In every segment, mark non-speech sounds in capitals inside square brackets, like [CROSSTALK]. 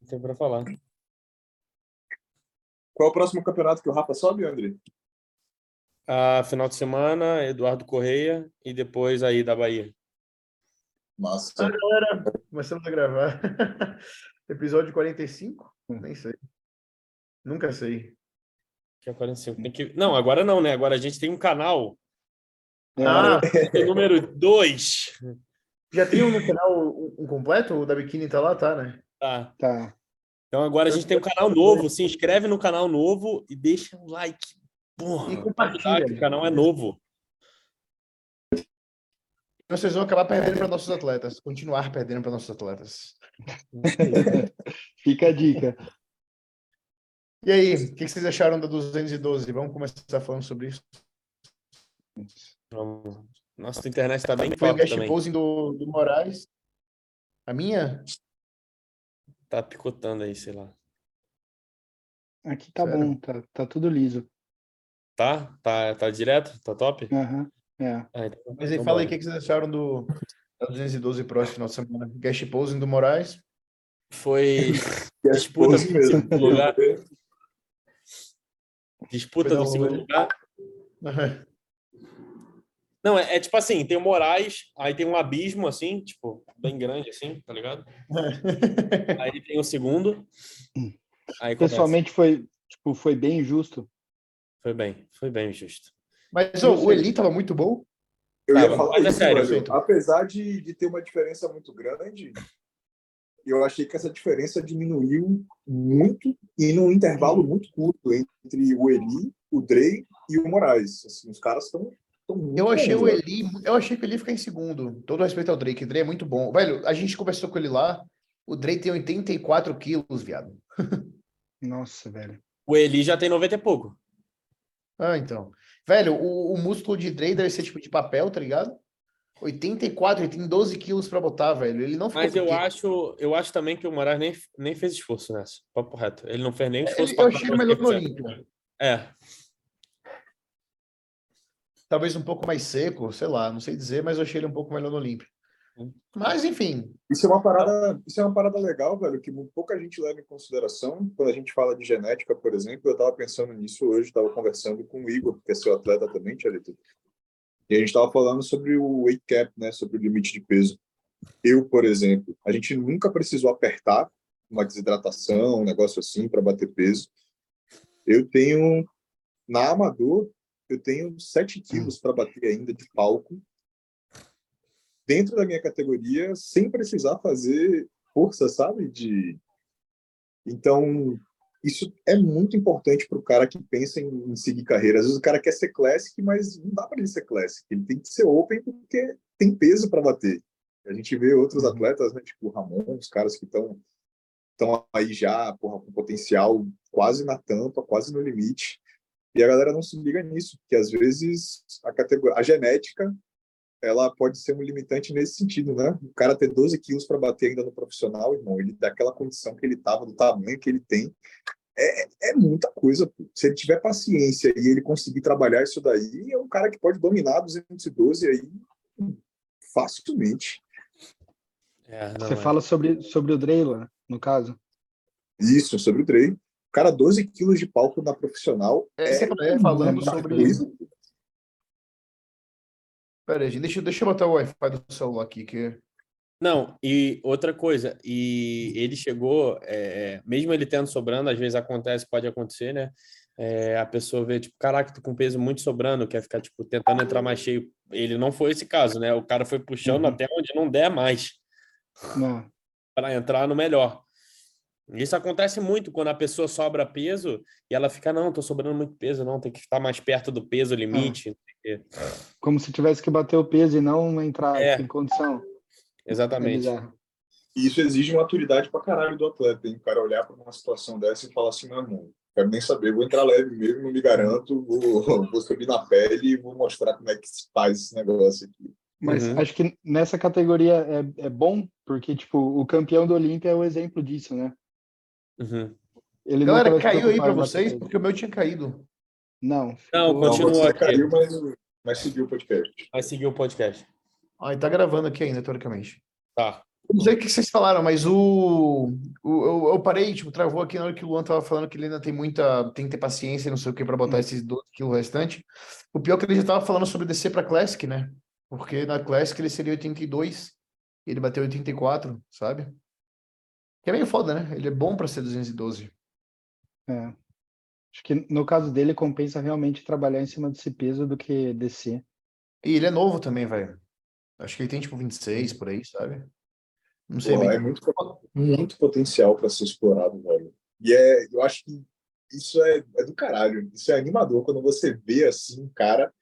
tem para falar. Qual é o próximo campeonato que o Rafa sobe, André? A final de semana, Eduardo Correia e depois aí da Bahia. Massa. Ah, galera, começamos a gravar. [LAUGHS] Episódio 45? Nem sei. Nunca sei. Que é 45. Tem que... Não, agora não, né? Agora a gente tem um canal. Ah, É número 2. já tem um no canal um, um completo? O da Biquíni tá lá, tá, né? Tá. Tá. Então agora a gente tem um canal novo. Se inscreve no canal novo e deixa um like. Porra, E compartilha. O canal é novo. Vocês vão acabar perdendo para nossos atletas. Continuar perdendo para nossos atletas. [LAUGHS] Fica a dica. E aí, o que vocês acharam da 212? Vamos começar falando sobre isso. Nossa, a internet está bem Foi o guest posing do, do Moraes. A minha? Tá picotando aí, sei lá. Aqui tá Sério? bom, tá, tá tudo liso. Tá? Tá, tá direto? Tá top? Aham, é. Ah, então- Mas aí, então fala aí o que que vocês acharam do da 212 Pro esse final de semana. Guest posing do Moraes. Foi [LAUGHS] Disputa mesmo. segundo lugar. Disputa um segundo lugar. [LAUGHS] Não, é, é tipo assim, tem o Moraes, aí tem um abismo, assim, tipo, bem grande, assim, tá ligado? Aí tem o segundo. Aí. Pessoalmente foi, tipo, foi bem justo. Foi bem, foi bem justo. Mas ô, o Eli tava muito bom. Eu ia Tá, falar é isso, sério, velho. Vitor. Apesar de, de ter uma diferença muito grande, eu achei que essa diferença diminuiu muito e num intervalo muito curto entre o Eli, o Drey e o Moraes. Assim, os caras estão Eu achei o Eli, eu achei que ele ia ficar em segundo. Todo respeito ao Drake, o Drake é muito bom. Velho, a gente conversou com ele lá. O Drake tem 84 quilos, viado. [LAUGHS] Nossa, velho. O Eli já tem 90 e pouco. Ah, então. Velho, o, o músculo de Drake deve ser tipo de papel, tá ligado? 84, ele tem 12 quilos pra botar, velho. Ele não ficou Mas eu pequeno. acho, eu acho também que o Moraes nem, nem fez esforço nessa. Papo reto. Ele não fez nem esforço Ele, pra eu achei melhor no. Olímpia. É, Talvez um pouco mais seco, sei lá, não sei dizer, mas eu achei ele um pouco melhor no Olímpia. Mas, enfim, Isso é uma parada, isso é uma parada legal, velho, que pouca gente leva em consideração. Quando a gente fala de genética, por exemplo, eu estava pensando nisso hoje, estava conversando com o Igor, que é seu atleta também, Tchalito. E a gente estava falando sobre o weight cap, né, sobre o limite de peso. Eu, por exemplo, a gente nunca precisou apertar uma desidratação, um negócio assim, para bater peso. Eu tenho, na Amador, eu tenho 7 quilos para bater ainda de palco, dentro da minha categoria, sem precisar fazer força, sabe? De... Então, isso é muito importante para o cara que pensa em, em seguir carreira. Às vezes o cara quer ser classic, mas não dá para ele ser classic. Ele tem que ser open porque tem peso para bater. A gente vê outros atletas, né, tipo o Ramon, os caras que estão estão aí já porra, com potencial quase na tampa, quase no limite. E a galera não se liga nisso, porque às vezes a categoria, a genética ela pode ser um limitante nesse sentido, né? O cara ter 12 quilos para bater ainda no profissional, irmão, ele daquela condição que ele estava, do tamanho que ele tem, é, é muita coisa. pô. Se ele tiver paciência e ele conseguir trabalhar isso daí, é um cara que pode dominar 212 aí facilmente. é, Você é. fala sobre, sobre o Dreyla, no caso. Isso, sobre o treino. Cara, 12 quilos de palco na profissional é, você tá falando muita sobre. coisa. Pera aí, gente, deixa, eu- deixa eu botar o Wi-Fi do celular aqui, que Não, e outra coisa, e ele chegou, é, mesmo ele tendo sobrando, às vezes acontece, pode acontecer, né? É, a pessoa vê, tipo, caraca, tô com peso muito sobrando, quer ficar, tipo, tentando entrar mais cheio. Ele não foi esse caso, né? O cara foi puxando Uhum. até onde não der mais Não. para entrar no melhor. Isso acontece muito quando a pessoa sobra peso e ela fica, não, tô sobrando muito peso, não, tem que estar mais perto do peso limite. Como se tivesse que bater o peso e não entrar É. em condição. É Exatamente. bizarro. E isso exige maturidade pra caralho do atleta, hein? O cara olhar pra uma situação dessa e falar assim, meu irmão, quero nem saber, vou entrar leve mesmo, não me garanto, vou, [LAUGHS] vou subir na pele e vou mostrar como é que se faz esse negócio aqui. Mas Uhum. acho que nessa categoria é, é bom, porque, tipo, o campeão do Olímpia é o exemplo disso, né? Uhum. Ele Galera, caiu aí bater vocês? Porque o meu tinha caído. Não. Não, Continua aqui. caiu, mas, mas seguiu o podcast. Vai seguir o podcast. Ah, tá gravando aqui ainda, teoricamente. Tá. não sei o que vocês falaram, mas o, o eu, eu parei, tipo, travou aqui na hora que o Luan tava falando que ele ainda tem muita, tem que ter paciência, não sei o que, para botar esses 12 quilos restante. O pior é que ele já tava falando sobre descer para Classic, né? Porque na Classic ele seria 82 e ele bateu 84, sabe? Que é meio foda, né? Ele é bom para ser 212. É. Acho que no caso dele compensa realmente trabalhar em cima desse peso do que descer. E ele é novo também, velho. Acho que ele tem tipo 26 por aí, sabe? Não sei Pô, bem. é muito, muito potencial para ser explorado, velho. E é, eu acho que isso é, é do caralho. Isso é animador quando você vê assim um cara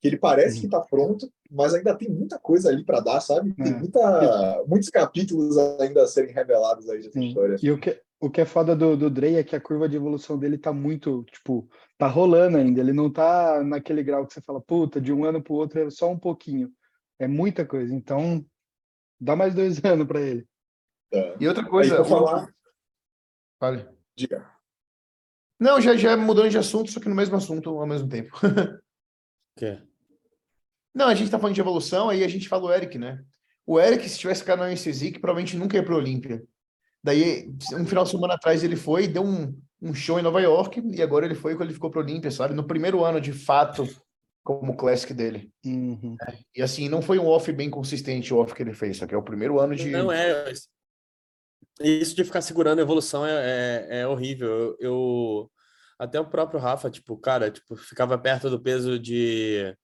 que ele parece que tá pronto, mas ainda tem muita coisa ali para dar, sabe? Tem É. muita, muitos capítulos ainda a serem revelados aí dessa Sim. história. E o que, o que é foda do, do Dre é que a curva de evolução dele tá muito, tipo, tá rolando ainda. Ele não tá naquele grau que você fala, puta, de um ano pro outro é só um pouquinho. É muita coisa. Então, dá mais dois [LAUGHS] anos pra ele. Tá. E outra Aí, coisa, pra falar, Fale. diga. Não, já já mudando de assunto, só que no mesmo assunto ao mesmo tempo. [LAUGHS] Que? Não, a gente tá falando de evolução, aí a gente fala o Eric, né? O Eric, se tivesse ficado na UNCZ, provavelmente nunca ia pro Olímpia. Daí, um final de semana atrás, ele foi e deu um, um show em Nova York, e agora ele foi quando ele ficou pro Olímpia, sabe? No primeiro ano, de fato, como Classic dele. Uhum. E assim, não foi um off bem consistente o off que ele fez, só que é o primeiro ano de. Não é. Isso de ficar segurando a evolução é, é, é horrível. Eu, eu- até o próprio Rafa, tipo, cara, tipo, ficava perto do peso de,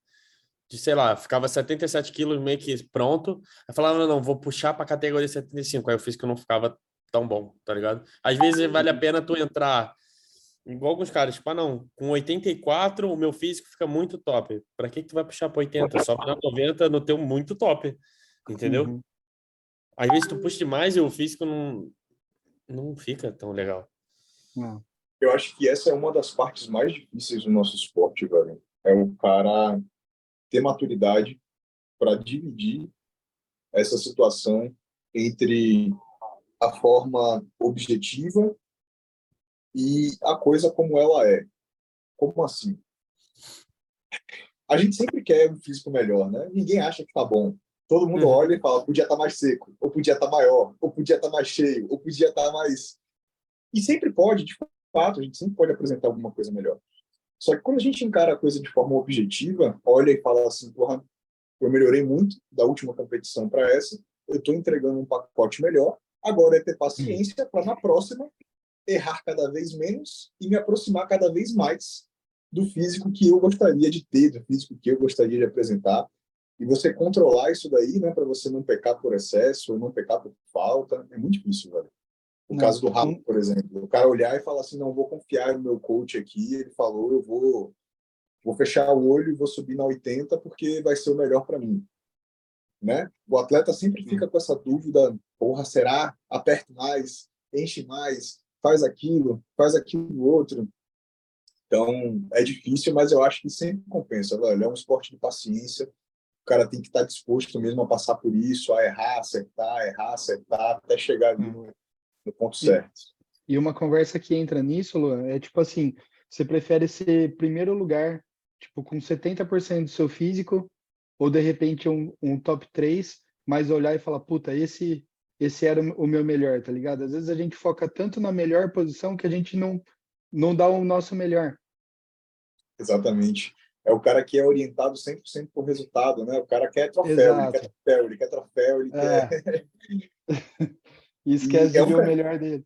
de sei lá, ficava 77 quilos meio que pronto. Aí falava, não, não, vou puxar para categoria 75. Aí eu fiz que eu não ficava tão bom, tá ligado? Às vezes vale a pena tu entrar igual alguns caras, tipo, ah, não, com 84 o meu físico fica muito top. Para que que tu vai puxar para 80? Só para 90 no teu muito top. Entendeu? Uhum. Às vezes tu puxa demais e o físico não, não fica tão legal. Não. Eu acho que essa é uma das partes mais difíceis do nosso esporte, velho. É o cara ter maturidade para dividir essa situação entre a forma objetiva e a coisa como ela é. Como assim? A gente sempre quer um físico melhor, né? Ninguém acha que tá bom. Todo mundo Uhum. olha e fala, podia estar mais seco, ou podia estar maior, ou podia estar mais cheio, ou podia estar mais. E sempre pode, de fato, a gente sempre pode apresentar alguma coisa melhor. Só que quando a gente encara a coisa de forma objetiva, olha e fala assim, porra, eu melhorei muito da última competição para essa, eu estou entregando um pacote melhor, agora é ter paciência para na próxima errar cada vez menos e me aproximar cada vez mais do físico que eu gostaria de ter, do físico que eu gostaria de apresentar. E você controlar isso daí, né, para você não pecar por excesso ou não pecar por falta, é muito difícil, velho. No Não, caso do Rafa, por exemplo, o cara olhar e falar assim, não, vou confiar no meu coach aqui, ele falou, eu vou vou fechar o olho e vou subir na 80 porque vai ser o melhor para mim. Né? O atleta sempre fica com essa dúvida, porra, será? Aperta mais, enche mais, faz aquilo, faz aquilo outro. Então, é difícil, mas eu acho que sempre compensa, velho. É um esporte de paciência. O cara tem que estar disposto mesmo a passar por isso, a errar, acertar, errar, acertar, até chegar ali no, no ponto certo. E uma conversa que entra nisso, Luan, é tipo assim, você prefere ser primeiro lugar, tipo, com 70% do seu físico, ou de repente um, um top 3, mas olhar e falar, puta, esse esse era o meu melhor, tá ligado? Às vezes a gente foca tanto na melhor posição que a gente não não dá o nosso melhor. Exatamente. É o cara que é orientado 100% por resultado, né? O cara quer troféu, ele Exato. quer troféu, ele quer troféu, ele É. quer... [LAUGHS] E esquece é de ver um o melhor dele.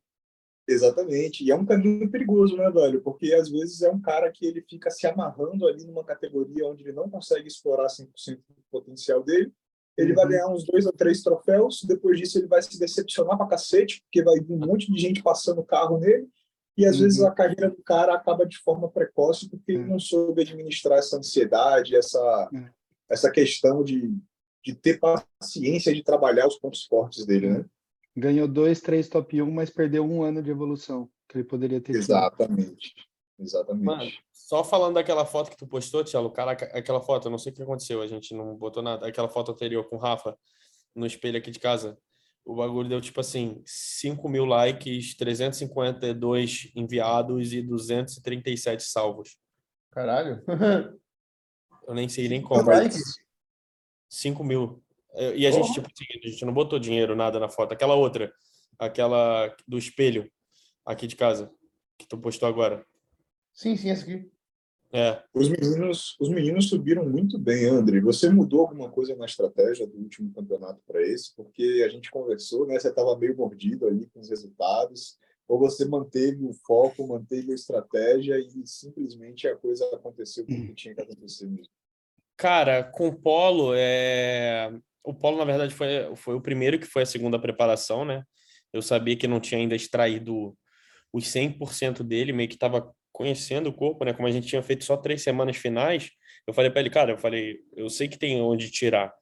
Exatamente. E é um caminho perigoso, né, velho? Porque às vezes é um cara que ele fica se amarrando ali numa categoria onde ele não consegue explorar 100% do potencial dele. Ele vai Uhum. ganhar uns dois ou três troféus, depois disso ele vai se decepcionar pra cacete, porque vai vir um monte de gente passando carro nele, e às Uhum. vezes a carreira do cara acaba de forma precoce porque ele É. não soube administrar essa ansiedade, essa, É. essa questão de, de ter paciência de trabalhar os pontos fortes dele, né? Ganhou dois, três top 1, mas perdeu um ano de evolução que ele poderia ter tido. Exatamente. Exatamente. Mano, só falando daquela foto que tu postou, Tiago, cara, aquela foto, eu não sei o que aconteceu, a gente não botou nada. Aquela foto anterior com o Rafa no espelho aqui de casa. O bagulho deu tipo assim: 5 mil likes, 352 enviados e 237 salvos. Caralho. Eu nem sei nem como. Likes? 5 mil. É, E a gente, Porra. tipo, a gente não botou dinheiro, nada na foto. Aquela outra, aquela do espelho aqui de casa, que tu postou agora. Sim, sim, essa aqui. É. Os meninos, os meninos subiram muito bem, André. Você mudou alguma coisa na estratégia do último campeonato para esse? Porque a gente conversou, né? Você estava meio mordido ali com os resultados. Ou você manteve o foco, manteve a estratégia e simplesmente a coisa aconteceu como tinha que acontecer mesmo? Cara, com o Polo, é... o Polo, na verdade, foi, foi o primeiro que foi a segunda preparação, né? Eu sabia que não tinha ainda extraído os 100% dele, meio que estava conhecendo o corpo, né? Como a gente tinha feito só três semanas finais, eu falei para ele, cara, eu falei, eu sei que tem onde tirar,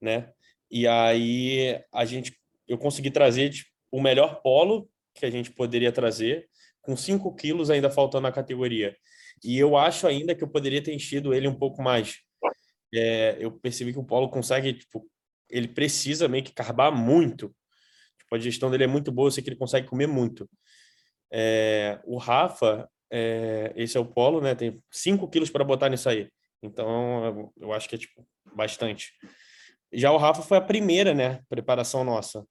né? E aí a gente, eu consegui trazer tipo, o melhor polo que a gente poderia trazer, com 5 quilos ainda faltando na categoria. E eu acho ainda que eu poderia ter enchido ele um pouco mais. É, eu percebi que o polo consegue, tipo, ele precisa meio que carbar muito. Tipo, a digestão dele é muito boa, eu sei que ele consegue comer muito. É, o Rafa, é, esse é o polo, né? Tem 5 quilos para botar nisso aí. Então, eu, acho que é, tipo, bastante. Já o Rafa foi a primeira, né? Preparação nossa.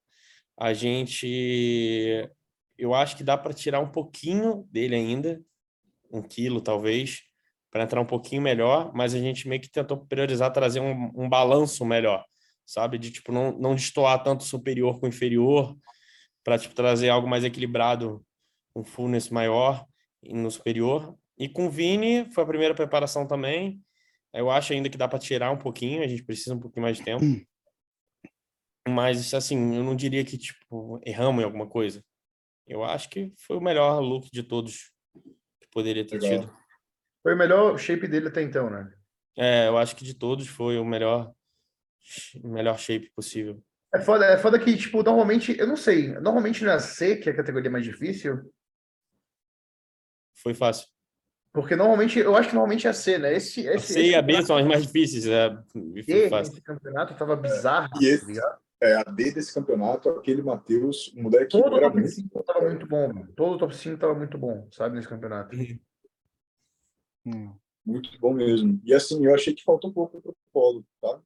A gente. Eu acho que dá para tirar um pouquinho dele ainda, um quilo talvez, para entrar um pouquinho melhor, mas a gente meio que tentou priorizar trazer um, um balanço melhor, sabe? De tipo, não, não destoar tanto superior com inferior, para tipo, trazer algo mais equilibrado, um fullness maior no superior. E com o Vini, foi a primeira preparação também. Eu acho ainda que dá para tirar um pouquinho, a gente precisa um pouquinho mais de tempo. Mas, assim, eu não diria que, tipo, erramos em alguma coisa. Eu acho que foi o melhor look de todos que poderia ter Legal. tido. Foi o melhor shape dele até então, né? É, eu acho que de todos foi o melhor, melhor shape possível. É foda, é foda que, tipo, normalmente, eu não sei, normalmente na C, que é a categoria mais difícil, Foi fácil. porque normalmente, eu acho que normalmente é a C, né? Esse, A esse, C e esse a B são as mais difíceis, é, e fácil. nesse campeonato tava bizarro, E esse- tá ligado? É, a D desse campeonato, aquele Matheus, o moleque Todo o top muito 5 tava muito bom, mano. Todo o top 5 tava muito bom, sabe, nesse campeonato. Hum. Muito bom mesmo. E assim, eu achei que faltou um pouco pro Polo, tá?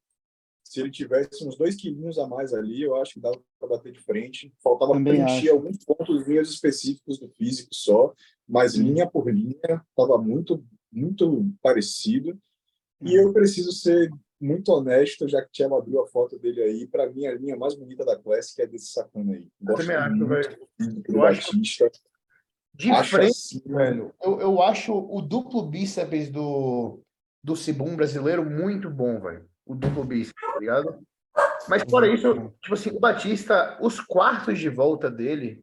Se ele tivesse uns dois quilinhos a mais ali, eu acho que dava para bater de frente. Faltava Também preencher acho. alguns pontos específicos do físico só, mas Hum. linha por linha estava muito, muito parecido. Hum. E eu preciso ser muito honesto, já que o Tiago abriu a foto dele aí, para mim a linha mais bonita da Classic é desse sacana aí. Eu também acho, muito velho. do físico Eu do acho- Batista. De Acho frente, assim, velho, eu, eu acho o duplo bíceps do, do Cibum brasileiro muito bom, velho. O duplo bíceps, tá ligado? Mas fora isso, eu- tipo assim, o Batista, os quartos de volta dele,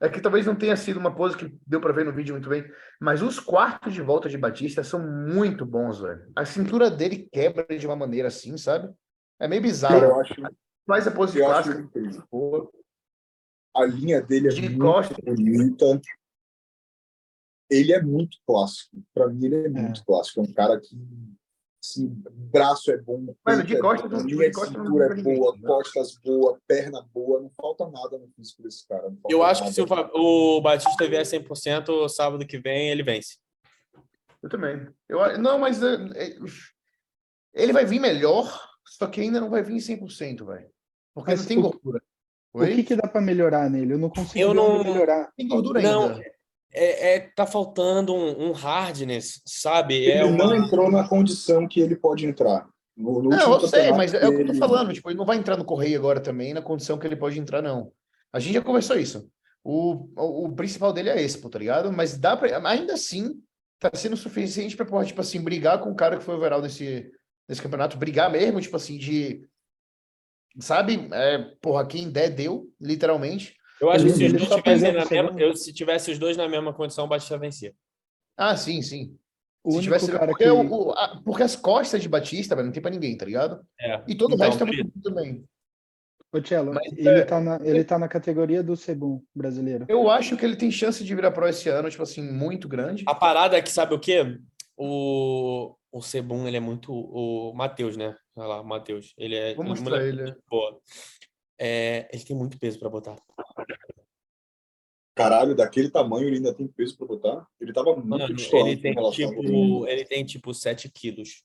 é que talvez não tenha sido uma pose que deu pra ver no vídeo muito bem, mas os quartos de volta de Batista são muito bons, velho. A cintura dele quebra de uma maneira assim, sabe? É meio bizarro. Eu acho, Faz a pose acho clássica. boa. A linha dele é De muito costas. bonita. Ele é muito clássico. Para mim, ele é muito clássico. É um cara que, assim, braço é bom, Mano, de é costas linha de de costas não cintura é ninguém, boa, né? costas boa, perna boa. Não falta nada no físico desse cara. Eu acho que nada. se o, o Batista vier 100%, sábado que vem ele vence. Eu também. Eu, não, mas é, é, ele vai vir melhor, só que ainda não vai vir 100%, velho. Porque Mas não tem o- gordura. O que, que dá pra melhorar nele? Eu não consigo Eu não- melhorar. Tem gordura Não, ainda. É, é- tá faltando um, um hardness, sabe? Ele É não uma... entrou na condição que ele pode entrar. No, no Não, eu sei, mas é o que eu tô falando. Tipo, ele não vai entrar no Correio agora também, na condição que ele pode entrar, não. A gente já conversou isso. O, o, o principal dele é esse, pô, tá ligado? Mas dá pra, ainda assim, tá sendo suficiente pra, porra, tipo assim, brigar com o cara que foi overall nesse, nesse campeonato. Brigar mesmo, tipo assim, de... Sabe? É, porra, quem der, deu, literalmente. Eu acho que se os dois tivessem na mesma, segundo. eu, se tivesse os dois na mesma condição, o Batista vencia. Ah, sim, sim. O Se tivesse, cara porque, que... o- a- porque as costas de Batista, velho, não tem pra ninguém, tá ligado? É. E todo Então, o resto é muito bom também. Ô, Tchelo, Mas, ele, é, tá na, ele tá na categoria do Sebum brasileiro. Eu acho que ele tem chance de virar pro esse ano, tipo assim, muito grande. A parada é que, sabe o quê? O, o Sebum, ele é muito... O Matheus, né? Olha lá, o Matheus. Ele é... Um mostrar ele. muito boa. É, ele tem muito peso pra botar. Caralho, daquele tamanho ele ainda tem peso para botar. Ele tava muito Mano, destoante ele tem, tipo, ele tem tipo 7 quilos.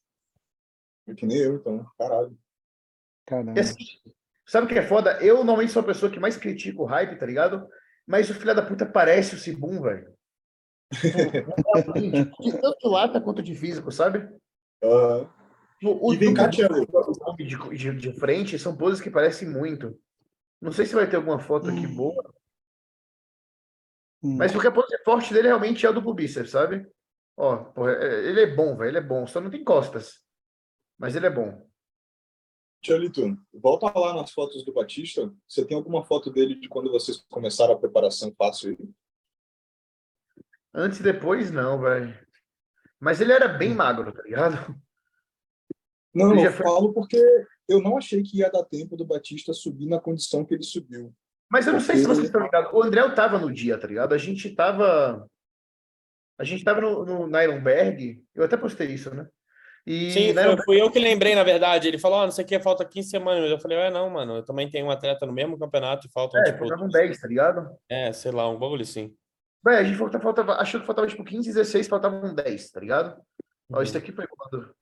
É Que nem eu, então. Caralho. Caramba. E assim, sabe o que é foda? Eu normalmente sou a pessoa que mais critica o hype, tá ligado? Mas o filho da puta parece o Cibum, velho. Tipo, de [LAUGHS] tanto lata quanto de físico, sabe? Aham. Tipo, O E vem cá, Thiago. de, de, de frente são poses que parecem muito. Não sei se vai ter alguma foto aqui boa, Hum. mas porque a pose forte dele realmente é o duplo bíceps, sabe? Ó, porra, é- ele é bom, velho, ele é bom, só não tem costas. Mas ele é bom. Tiolito, volta lá nas fotos do Batista. Você tem alguma foto dele de quando vocês começaram a preparação fácil aí? Antes e depois, não, velho. Mas ele era bem magro, tá ligado? Não, eu foi- falo porque eu não achei que ia dar tempo do Batista subir na condição que ele subiu. Mas eu não sei se vocês estão ligados. O André tava no dia, tá ligado? A gente tava. A gente tava no, no. Eu até postei isso, né? E Sim, foi, fui eu que lembrei, na verdade. Ele falou, ó, não sei o que, falta 15 semanas. Eu falei, é, não, mano, eu também tenho um atleta no mesmo campeonato e faltam, é, tipo, faltavam 10, tá ligado? é, sei lá, um bagulho assim. Véi, a gente falta, faltava, achou que faltava tipo 15, 16, faltavam 10, tá ligado? Ó, Uhum. isso aqui foi quando?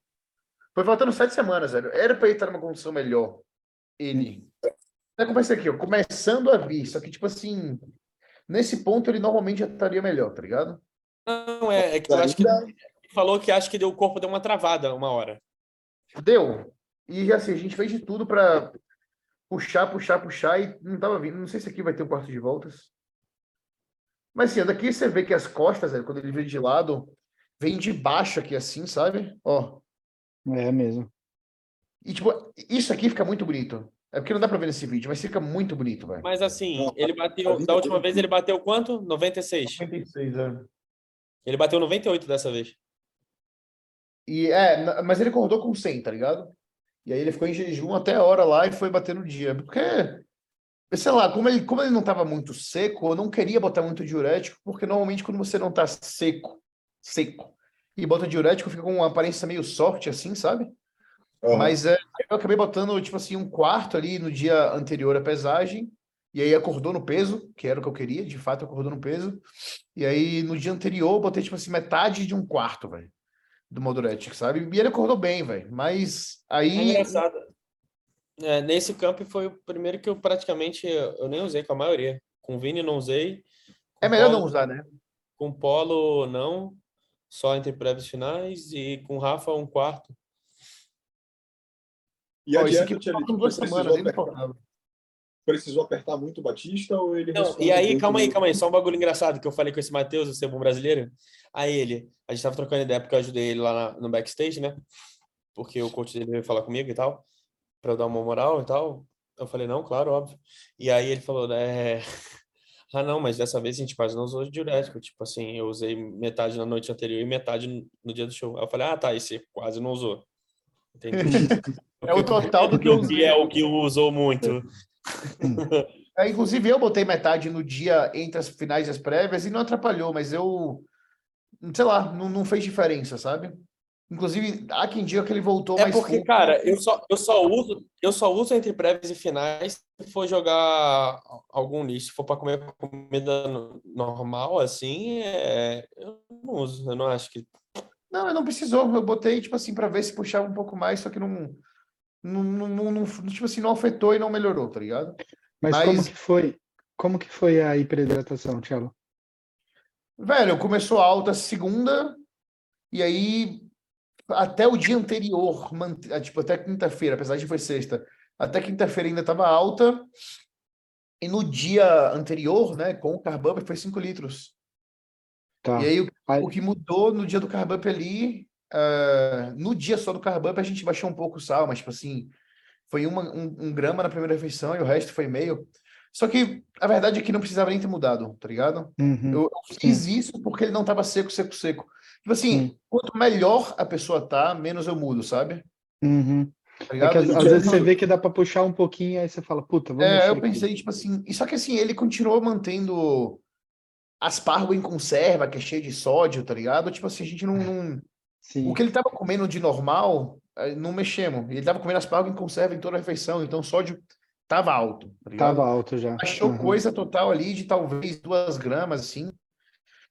Foi faltando 7 semanas, velho. Era pra ele estar numa condição melhor. Ele. É como esse aqui, ó, começando a vir. Só que, tipo assim, nesse ponto ele normalmente já estaria melhor, tá ligado? Não, é, é que eu acho que ele falou que acho que deu, o corpo deu uma travada uma hora. Deu. E assim, a gente fez de tudo pra puxar, puxar, puxar e não tava vindo. Não sei se aqui vai ter um quarto de voltas. Mas assim, daqui você vê que as costas, quando ele vem de lado, vem de baixo aqui assim, sabe? Ó. É mesmo. E tipo, isso aqui fica muito bonito. É porque não dá pra ver nesse vídeo, mas fica muito bonito, velho. Mas assim, Não, ele bateu, da última vez ele bateu quanto? 96. 56, é. Ele bateu 98 dessa vez. E é, mas ele acordou com 100, tá ligado? E aí ele ficou em jejum até a hora lá e foi bater no dia. Porque, sei lá, como ele, como ele não tava muito seco, eu não queria botar muito diurético, porque normalmente quando você não tá seco, seco, e bota diurético, fica com uma aparência meio soft assim, sabe? Aham. Mas é, eu acabei botando, tipo assim, um quarto ali no dia anterior à pesagem, e aí acordou no peso, que era o que eu queria, de fato acordou no peso. E aí no dia anterior eu botei, tipo assim, metade de um quarto, velho, do Moduretic, sabe? E ele acordou bem, velho. Mas É aí. engraçado. É, nesse camp foi o primeiro que eu praticamente eu nem usei com a maioria. Com o Vini não usei. É melhor Polo- não usar, né? Com o Polo não, só entre prévios finais e com o Rafa um quarto. E Ó, isso aqui duas precisou semanas, apertar, precisou apertar muito o Batista ou ele Não, e aí, calma aí, calma aí, só um bagulho engraçado que eu falei com esse Matheus, o Cebum brasileiro. Aí ele, a gente tava trocando ideia porque eu ajudei ele lá na- no backstage, né? Porque o coach dele veio falar comigo e tal, pra eu dar uma moral e tal. Eu falei, não, claro, óbvio. E aí ele falou, né? [LAUGHS] Ah, não, mas dessa vez a gente quase não usou diurético. Tipo assim, eu usei metade na noite anterior e metade no dia do show. Aí eu falei, ah, tá, e você quase não usou. Entendi. [LAUGHS] É o total do que eu usei. é o que usou muito. [LAUGHS] É, inclusive, eu botei metade no dia entre as finais e as prévias e não atrapalhou, mas eu. Sei lá, não, não fez diferença, sabe? Inclusive, há quem diga que ele voltou É mais porque, full. cara, eu só, eu só uso, eu só uso entre prévias e finais se for jogar algum nicho. Se for para comer comida no- normal, assim, é, eu não uso. Eu não acho que. Não, eu não precisou. Eu botei, tipo assim, pra ver se puxava um pouco mais, só que não. Não, não, não, tipo assim, não afetou e não melhorou, tá ligado? Mas, como Mas- que foi? Como que foi a hiperidratação, Thiago? Velho, começou alta segunda, e aí até o dia anterior, ah, tipo, até quinta-feira, apesar de foi sexta, até quinta-feira ainda estava alta, e no dia anterior, né, com o Carbump foi 5 litros. Tá. E aí o, o que mudou no dia do Carbump ali, ah, no dia só do Carbump a gente baixou um pouco o sal, mas tipo assim, foi uma, um, um grama na primeira refeição e o resto foi meio. Só que a verdade é que não precisava nem ter mudado, tá ligado? Uhum. Eu, eu fiz isso porque ele não tava seco, seco, seco. Tipo assim, Sim. quanto melhor a pessoa tá, menos eu mudo, sabe? Uhum. Tá É que às, E, às tipo, vezes você vê que dá pra puxar um pouquinho, aí você fala, puta, vamos É, eu aqui. pensei, tipo assim, e só que assim, ele continuou mantendo aspargo em conserva, que é cheio de sódio, tá ligado? Tipo assim, a gente não. não- Sim. O que ele tava comendo de normal, eh, não mexemos. Ele tava comendo aspargo em conserva em toda a refeição, então o sódio tava alto, tá ligado? Tava alto já. Achou Uhum. coisa total ali de talvez duas gramas, assim.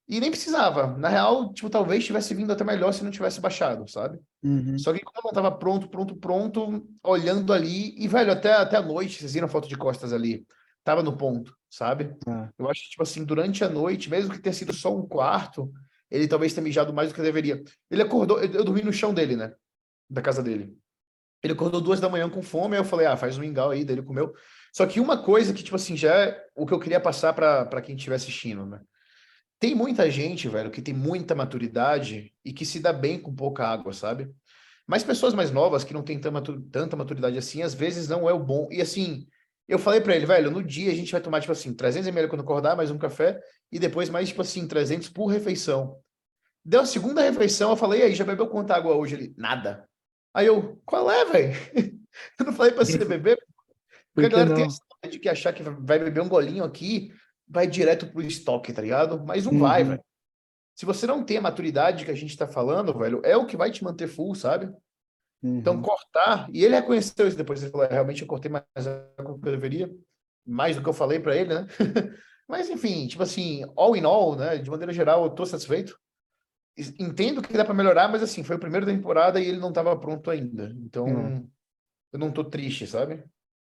E nem precisava. Na real, tipo, talvez tivesse vindo até melhor se não tivesse baixado, sabe? Uhum. Só que como eu não tava pronto, pronto, pronto, olhando ali, e, velho, até, até a noite, vocês viram a foto de costas ali, tava no ponto, sabe? Ah. Eu acho que, tipo assim, durante a noite, mesmo que tenha sido só um quarto, ele talvez tenha mijado mais do que deveria. Ele acordou, eu, eu dormi no chão dele, né? Da casa dele. Ele acordou duas da manhã com fome, aí eu falei, ah, faz um mingau aí, dele comeu. Só que uma coisa que, tipo assim, já é o que eu queria passar pra quem estiver assistindo, né? Tem muita gente, velho, que tem muita maturidade e que se dá bem com pouca água, sabe? Mas pessoas mais novas que não têm tanta maturidade assim, às vezes não é o bom. E assim, eu falei pra ele, velho, no dia a gente vai tomar, tipo assim, 300 ml quando acordar, mais um café, e depois mais, tipo assim, 300 por refeição. Deu a segunda refeição, eu falei, e aí, já bebeu quanta água hoje? Ele, nada. Aí eu, qual é, velho? [LAUGHS] Eu não falei pra você beber? [LAUGHS] Por Porque a galera tem não? essa ideia de que achar que vai beber um golinho aqui, vai direto pro estoque, tá ligado? Mas não vai, Uhum. velho. Se você não tem a maturidade que a gente tá falando, velho, é o que vai te manter full, sabe? Então, Uhum. cortar, e ele reconheceu isso depois, ele falou, "É, realmente eu cortei mais do que eu deveria, mais do que eu falei pra ele, né? [LAUGHS] Mas, enfim, tipo assim, all in all, né, de maneira geral, eu tô satisfeito. Entendo que dá pra melhorar, mas assim, foi o primeiro da temporada e ele não tava pronto ainda. Então, Uhum. eu não tô triste, sabe?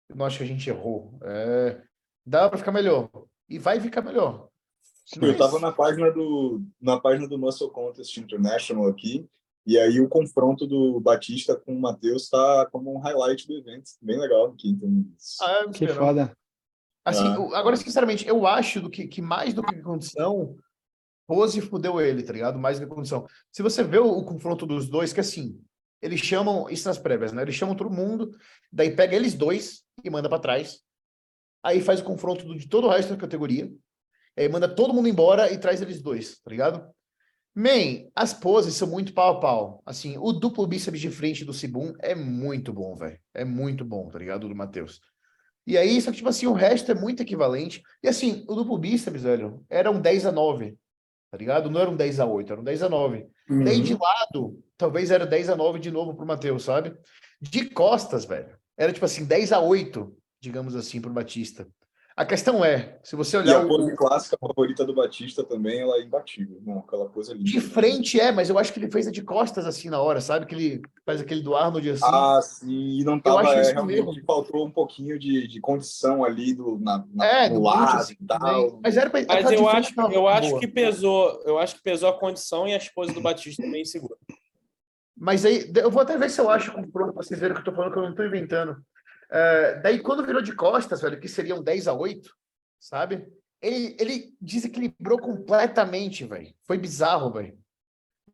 Eu não acho que a gente errou. É, dá pra ficar melhor. E vai ficar melhor. Eu tava Mas- na página do na página do Muscle Contest International aqui, e aí o confronto do Batista com o Matheus tá como um highlight do evento. Bem legal aqui. Então, Ah, não Que foda. Assim, Ah. agora, sinceramente, eu acho do que, que mais do que condição, Pose fudeu ele, tá ligado? Mais do que condição. Se você vê o, o confronto dos dois, que assim, eles chamam, isso nas prévias, né? Eles chamam todo mundo, daí pega eles dois e manda pra trás. Aí faz o confronto do- de todo o resto da categoria. Aí manda todo mundo embora e traz eles dois, tá ligado? Man, as poses são muito pau a pau. Assim, o duplo bíceps de frente do Sibum é muito bom, velho. É muito bom, tá ligado? Do Matheus. E aí, só que, tipo assim, o resto é muito equivalente. E assim, o duplo bíceps, velho, era um 10 a 9, tá ligado? Não era um 10 a 8, era um 10 a 9. Daí Uhum. de lado, talvez era 10 a 9 de novo pro Matheus, sabe? De costas, velho, era tipo assim, 10 a 8, digamos assim, pro Batista. A questão é, se você E olhar a o, pose clássica favorita do Batista também, ela é imbatível. Não, aquela coisa linda. de frente é, mas eu acho que ele fez a de costas assim na hora, sabe? Que ele faz aquele do Arnold assim. Ah, sim, e não tava, acho é, isso realmente mesmo. faltou um pouquinho de, de condição ali do, na, na, é, no do lado assim, e também. tal. Mas era pra, Mas eu acho, eu acho que pesou, eu acho que pesou a condição e a esposa do Batista também segura. Mas aí, eu vou até ver se eu acho com pronto pra vocês verem o que eu tô falando, que eu não tô inventando. É, daí, quando virou de costas, velho, que seriam 10 a 8, sabe? Ele, ele desequilibrou completamente, velho. Foi bizarro, velho.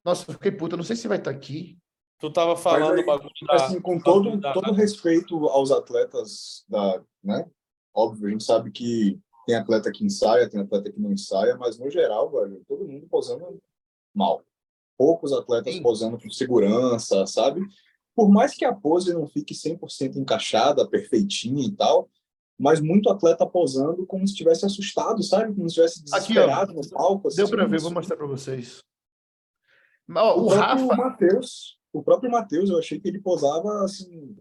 Nossa, eu fiquei puto. Eu não sei se vai estar aqui. Tu tava falando aí, o bagulho da, assim, com do todo, da- todo respeito aos atletas da, né? Óbvio, a gente sabe que tem atleta que ensaia, tem atleta que não ensaia, mas no geral, velho, todo mundo posando mal. Poucos atletas Sim. posando com segurança, sabe? Por mais que a pose não fique 100% encaixada, perfeitinha e tal, mas muito atleta posando como se estivesse assustado, sabe? Como se estivesse Aqui, desesperado no palco. Deu pra assistindo ver, isso. vou mostrar pra vocês. O, o próprio Rafa. Matheus, o próprio Matheus, eu achei que ele posava assim,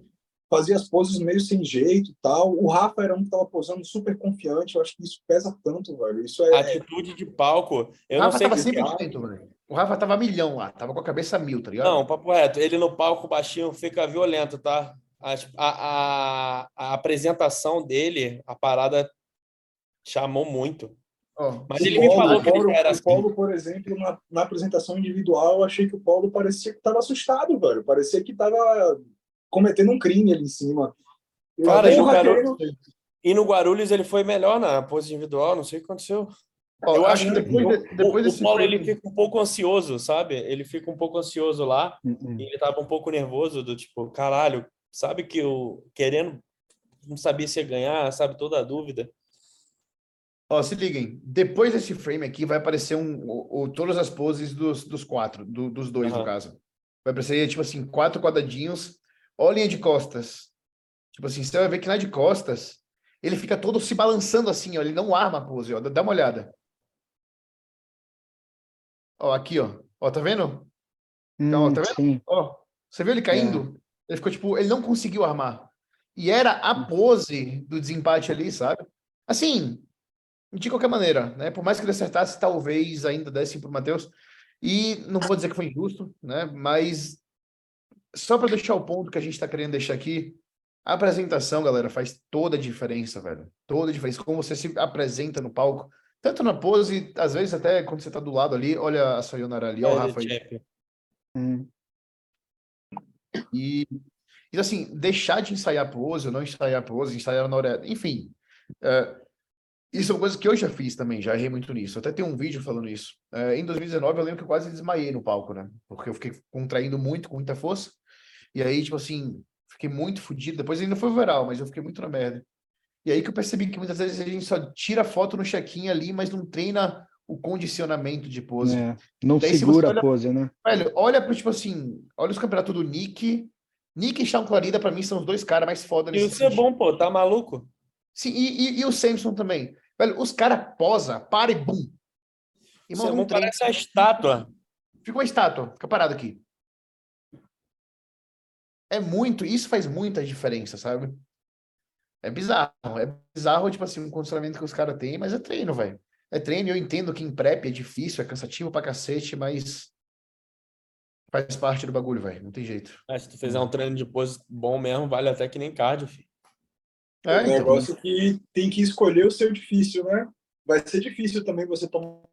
fazia as poses meio sem jeito e tal. O Rafa era um que tava posando super confiante, eu acho que isso pesa tanto, velho. Isso é, atitude de palco. Eu o não Rafa sei tava que- 100%, velho. O Rafa tava milhão lá, tava com a cabeça mil, tá ligado? Não, papo reto. Ele no palco baixinho fica violento, tá? A, a, a apresentação dele, a parada chamou muito. Ó, Mas O ele me Paulo- falou o que ele Paulo- já era o assim. Paulo, por exemplo, na, na apresentação individual, eu achei que o Paulo parecia que estava assustado, velho. Parecia que estava cometendo um crime ali em cima. Eu Cara, e o querendo- garoto- E no Guarulhos ele foi melhor na pose individual, não sei o que aconteceu. Eu acho que depois, de- o- depois o, desse Paulo ele fica um pouco ansioso, sabe? Ele fica um pouco ansioso lá. Uhum. E ele tava um pouco nervoso, do tipo, caralho, sabe que eu querendo, não sabia se ia ganhar, sabe, toda a dúvida. Ó, se liguem. Depois desse frame aqui vai aparecer um, o, o- todas as poses dos, dos quatro, do- dos dois, no caso. Vai aparecer, tipo assim, quatro quadradinhos. Ó, a linha de costas. Tipo assim, você vai ver que na de costas, ele fica todo se balançando assim, ó. Ele não arma a pose, ó. Dá uma olhada. Ó, aqui, ó. Ó, tá vendo? Então, Hum, tá vendo? sim. Ó, você viu ele caindo? Ele ficou tipo, ele não conseguiu armar. E era a Hum. pose do desempate ali, sabe? Assim, de qualquer maneira, né? Por mais que ele acertasse, talvez ainda desse para o Matheus. E não vou dizer que foi injusto, né? Mas só para deixar o ponto que a gente está querendo deixar aqui, a apresentação, galera, faz toda a diferença, velho. Toda a diferença. Como você se apresenta no palco, tanto na pose, às vezes até quando você tá do lado ali, olha a Sayonara ali, olha o É, Rafa aí. Hum. E, e assim, deixar de ensaiar pose, ou não ensaiar pose, ensaiar na hora. Enfim. é, isso é uma coisa que eu já fiz também, já errei muito nisso. Até tem um vídeo falando isso. É, em 2019, eu lembro que eu quase desmaiei no palco, né? Porque eu fiquei contraindo muito, com muita força. E aí, tipo assim, fiquei muito fodido. Depois ainda foi overall, mas eu fiquei muito na merda. E aí que eu percebi que muitas vezes a gente só tira foto no check-in ali, mas não treina o condicionamento de pose. É, não Daí, segura olha- a pose, né? Velho, olha pro, tipo assim, olha os campeonatos do Nick. Nick e Sean Clarida, pra mim, são os dois caras mais foda E nesse isso é bom, pô, tá maluco? Sim, e, e, e o Samson também. Velho, os caras posa, para e bum. Isso Irmão, é não treina. parece a estátua. Fica uma estátua, fica parado aqui. É muito, isso faz muita diferença, sabe? É bizarro, é bizarro, tipo assim, o condicionamento que os caras têm, mas é treino, velho. É treino, eu entendo que em prep é difícil, é cansativo pra cacete, mas faz parte do bagulho, velho, não tem jeito. Ah, se tu fizer um treino de pose bom mesmo, vale até que nem cardio, filho. É É, um então, negócio que tem que escolher o seu difícil, né? Vai ser difícil também você tomar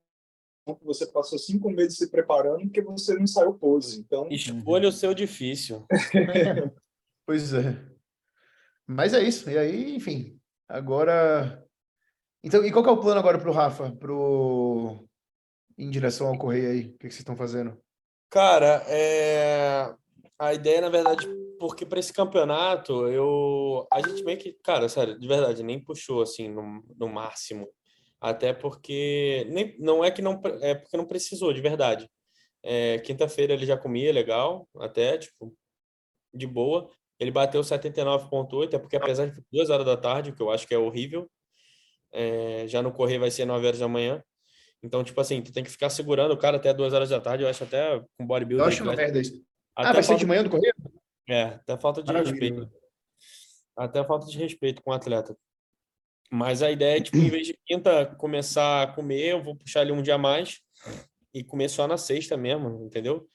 que você passou cinco meses se preparando porque você não ensaiou pose. Então, Escolha o seu difícil. [LAUGHS] Pois é. Mas é isso. E aí, enfim. Agora. Então, e qual que é o plano agora pro Rafa? Pro. Em direção ao Correio aí? O que, que vocês estão fazendo? Cara, é... a ideia, na verdade, porque para esse campeonato, eu. A gente meio que, cara, sério, de verdade, nem puxou assim no, no máximo. Até porque. Nem... Não é que não. É porque não precisou, de verdade. É, Quinta-feira ele já comia legal, até, tipo, de boa. Ele bateu 79,8, é porque apesar de duas horas da tarde, o que eu acho que é horrível, é, já no correr vai ser 9 horas da manhã. Então, tipo assim, tu tem que ficar segurando o cara até duas horas da tarde, eu acho até com bodybuilder. Eu acho uma merda isso. até Ah, vai ser de manhã do Correio? É, até falta de Maravilha. respeito. Até falta de respeito com o atleta. Mas a ideia é, tipo, em vez de quinta começar a comer, eu vou puxar ali um dia a mais e comer só na sexta mesmo, entendeu?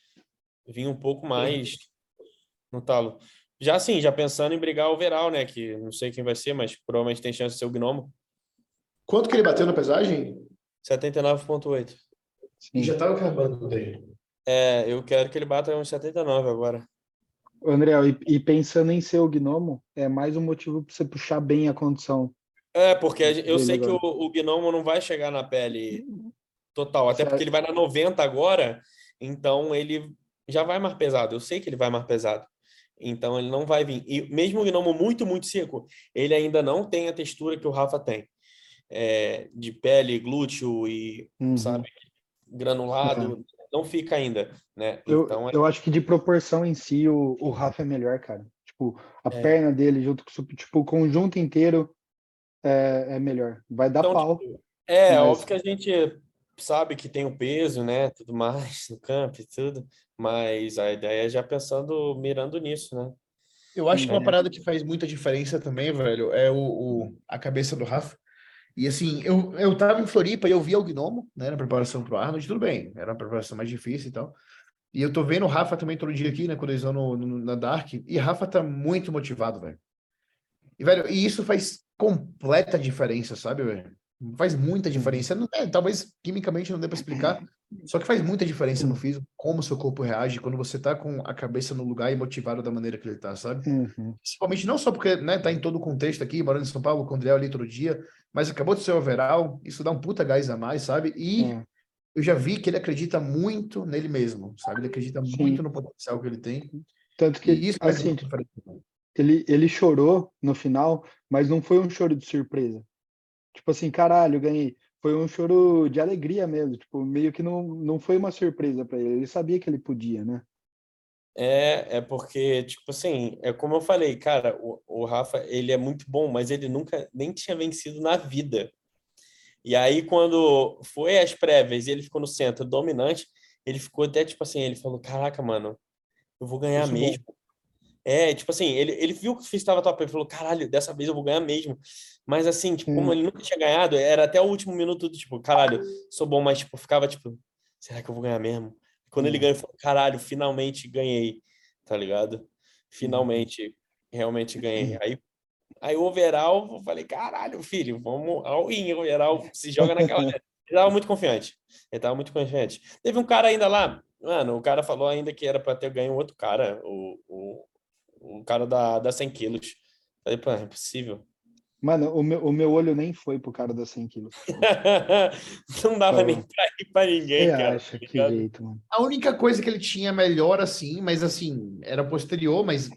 Vim um pouco mais no talo. Já assim, já pensando em brigar o overall, né? Que não sei quem vai ser, mas provavelmente tem chance de ser o Gnomo. Quanto que ele bateu na pesagem? 79,8. E Sim. já tava acabando dele. É, eu quero que ele bata uns 79 agora. André, e, e pensando em ser o gnomo, é mais um motivo para você puxar bem a condição. É, porque eu sei que o, o Gnomo não vai chegar na pele total, até porque ele vai na 90 agora, então ele já vai mais pesado. Eu sei que ele vai mais pesado. Então ele não vai vir. E mesmo o Gnomo muito, muito seco, ele ainda não tem a textura que o Rafa tem. É, de pele, glúteo e, Uhum. sabe, granulado, não fica ainda, né? Eu, Então é- eu acho que de proporção em si, o, o Rafa é melhor, cara. Tipo, a É. perna dele junto com tipo, o conjunto inteiro é, é melhor. Vai dar Então, pau. tipo, É, Mas- óbvio que a gente sabe que tem o peso, né, [LAUGHS] tudo mais no campo e tudo, mas a ideia é já pensando, mirando nisso, né? Eu acho que uma É. parada que faz muita diferença também, velho, é o, o- a cabeça do Rafa. E assim, eu, eu tava em Floripa e eu vi o Gnomo, né, na preparação pro Arnold, tudo bem, era uma preparação mais difícil e tal. E eu tô vendo o Rafa também todo dia aqui, né, quando eles vão no, no- na Dark, e Rafa tá muito motivado, velho. E, velho, e isso faz completa diferença, sabe, velho? Faz muita diferença. Não- é, talvez quimicamente não dê pra explicar, só que faz muita diferença no físico, como o seu corpo reage quando você tá com a cabeça no lugar e motivado da maneira que ele tá, sabe? Uhum. Principalmente não só porque, né, tá em todo o contexto aqui, morando em São Paulo, com o André ali todo dia, mas acabou de ser overall, isso dá um puta gás a mais, sabe? E É. eu já vi que ele acredita muito nele mesmo, sabe? Ele acredita Sim. muito no potencial que ele tem. Tanto que, isso assim, ele, ele chorou no final, mas não foi um choro de surpresa. Tipo assim, caralho, ganhei. Foi um choro de alegria mesmo. Tipo, meio que não, não foi uma surpresa para ele. Ele sabia que ele podia, né? É, é porque, tipo assim, é como eu falei, cara, o, o Rafa, ele é muito bom, mas ele nunca nem tinha vencido na vida. E aí, quando foi às prévias e ele ficou no centro dominante, ele ficou até, tipo assim, ele falou, caraca, mano, eu vou ganhar bom." mesmo. É, tipo assim, ele, ele viu que o estava top, ele falou, caralho, dessa vez eu vou ganhar mesmo. Mas assim, tipo, como ele nunca tinha ganhado, era até o último minuto do tipo, caralho, sou bom, mas tipo, ficava tipo, será que eu vou ganhar mesmo? Quando ele ganhou, eu falei, caralho, finalmente ganhei, tá ligado? Finalmente, realmente ganhei. Aí, aí o overall, eu falei, caralho, filho, vamos ao in, overall, se joga naquela. Ele tava muito confiante. Ele tava muito confiante. Teve um cara ainda lá, mano, o cara falou ainda que era pra ter ganho outro cara, o, o, o cara da, da 100 quilos. Falei, pô, é impossível. Mano, o meu, o meu olho nem foi pro cara das 100 quilos. [LAUGHS] Não dava Então, nem pra ir pra ninguém, cara. acha tá que jeito, mano. A única coisa que ele tinha melhor, assim, mas assim, era posterior, mas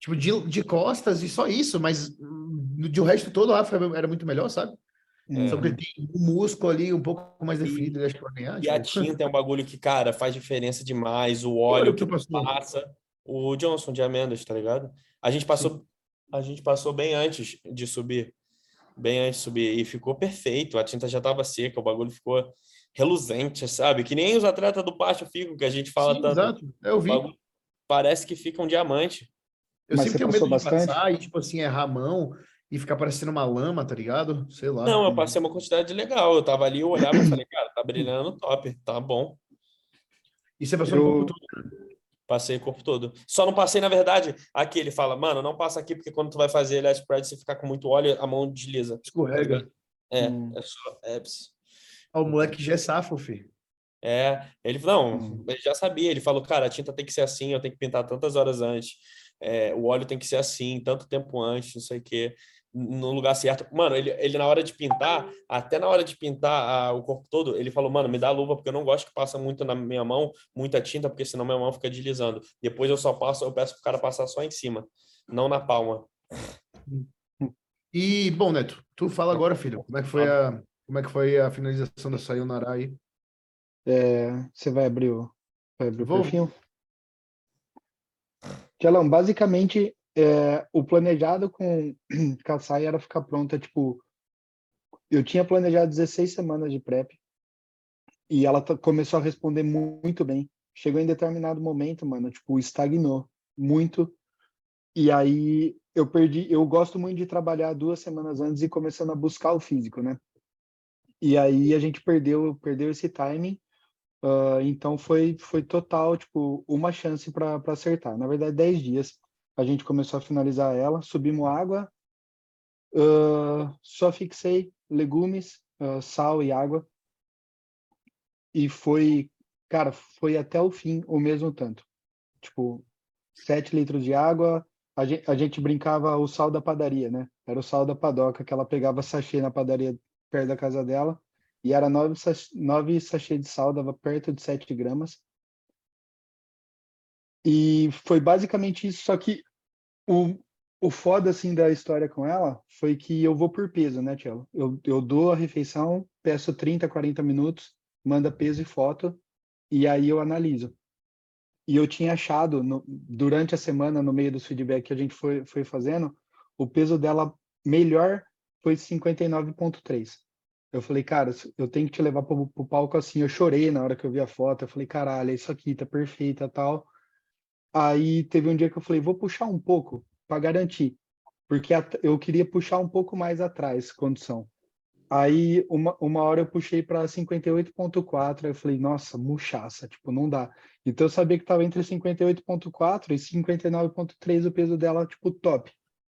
tipo, de, de costas e só isso, mas de o resto todo lá era muito melhor, sabe? É. Só que ele tem um músculo ali um pouco mais definido, ele acho que vai ganhar. E a tipo, tinta é um bagulho que, cara, faz diferença demais. O óleo o que que passa. O Johnson de amêndoas, tá ligado? A gente passou, a gente passou bem antes de subir. Bem antes de subir. E ficou perfeito. A tinta já tava seca, o bagulho ficou reluzente, sabe? Que nem os atletas do pátio ficam, que a gente fala Sim, tanto. exato. Eu O vi. bagulho parece que fica um diamante. Eu Mas sempre tenho medo de bastante? passar e, tipo assim, errar a mão e ficar parecendo uma lama, tá ligado? Sei lá. Não, eu passei uma quantidade legal. Eu tava ali, eu olhava e falei, cara, tá brilhando top, tá bom. E você passou Eu-. Passei o corpo todo. Só não passei, na verdade, aqui ele fala, mano, não passa aqui, porque quando tu vai fazer ele spread, se ficar com muito óleo, a mão desliza. Escorrega. É, Hum. é só apps. Ó, o moleque já é safo, filho. É, ele não, Hum. ele já sabia, ele falou, cara, a tinta tem que ser assim, eu tenho que pintar tantas horas antes, é, o óleo tem que ser assim, tanto tempo antes, não sei o quê, no lugar certo. Mano, ele, ele na hora de pintar, até na hora de pintar ah, o corpo todo, ele falou, mano, me dá a luva, porque eu não gosto que passa muito na minha mão, muita tinta, porque senão minha mão fica deslizando. Depois eu só passo, eu peço pro cara passar só em cima, não na palma. E, bom, Neto, tu fala agora, filho. Como é que foi a, como é que foi a finalização da Sayonara aí? É, você vai abrir o, vai abrir o Vou. perfil? Tchelão, basicamente, é, o planejado com [CLEARS THROAT] Kassai era ficar pronta, tipo, eu tinha planejado 16 semanas de prep e ela começou a responder mu- muito bem. Chegou em determinado momento, mano, tipo, estagnou muito. E aí eu perdi, eu gosto muito de trabalhar duas semanas antes e começando a buscar o físico, né? E aí a gente perdeu, perdeu esse timing. Ah, então foi foi total, tipo, uma chance para acertar. Na verdade, 10 dias a gente começou a finalizar ela, subimos água, ah, só fixei legumes, ah, sal e água. E foi, cara, foi até o fim o mesmo tanto. Tipo, 7 litros de água, a gente, a gente brincava o sal da padaria, né? Era o sal da padoca que ela pegava sachê na padaria perto da casa dela. E era nove, nove sachê de sal, dava perto de 7 gramas. E foi basicamente isso, só que o, o foda, assim, da história com ela foi que eu vou por peso, né, Tchelo? Eu, eu dou a refeição, peço 30, 40 minutos, manda peso e foto, e aí eu analiso. E eu tinha achado, no, durante a semana, no meio dos feedback que a gente foi, foi fazendo, o peso dela melhor foi 59,3. Eu falei, cara, eu tenho que te levar pro, pro palco assim. Eu chorei na hora que eu vi a foto. Eu falei, caralho, é isso aqui, tá perfeita tal. Aí teve um dia que eu falei, vou puxar um pouco para garantir, porque eu queria puxar um pouco mais atrás, condição. Aí uma, uma hora eu puxei para 58.4, aí eu falei, nossa, murchaça, tipo, não dá. Então eu sabia que estava entre 58.4 e 59.3 o peso dela, tipo, top.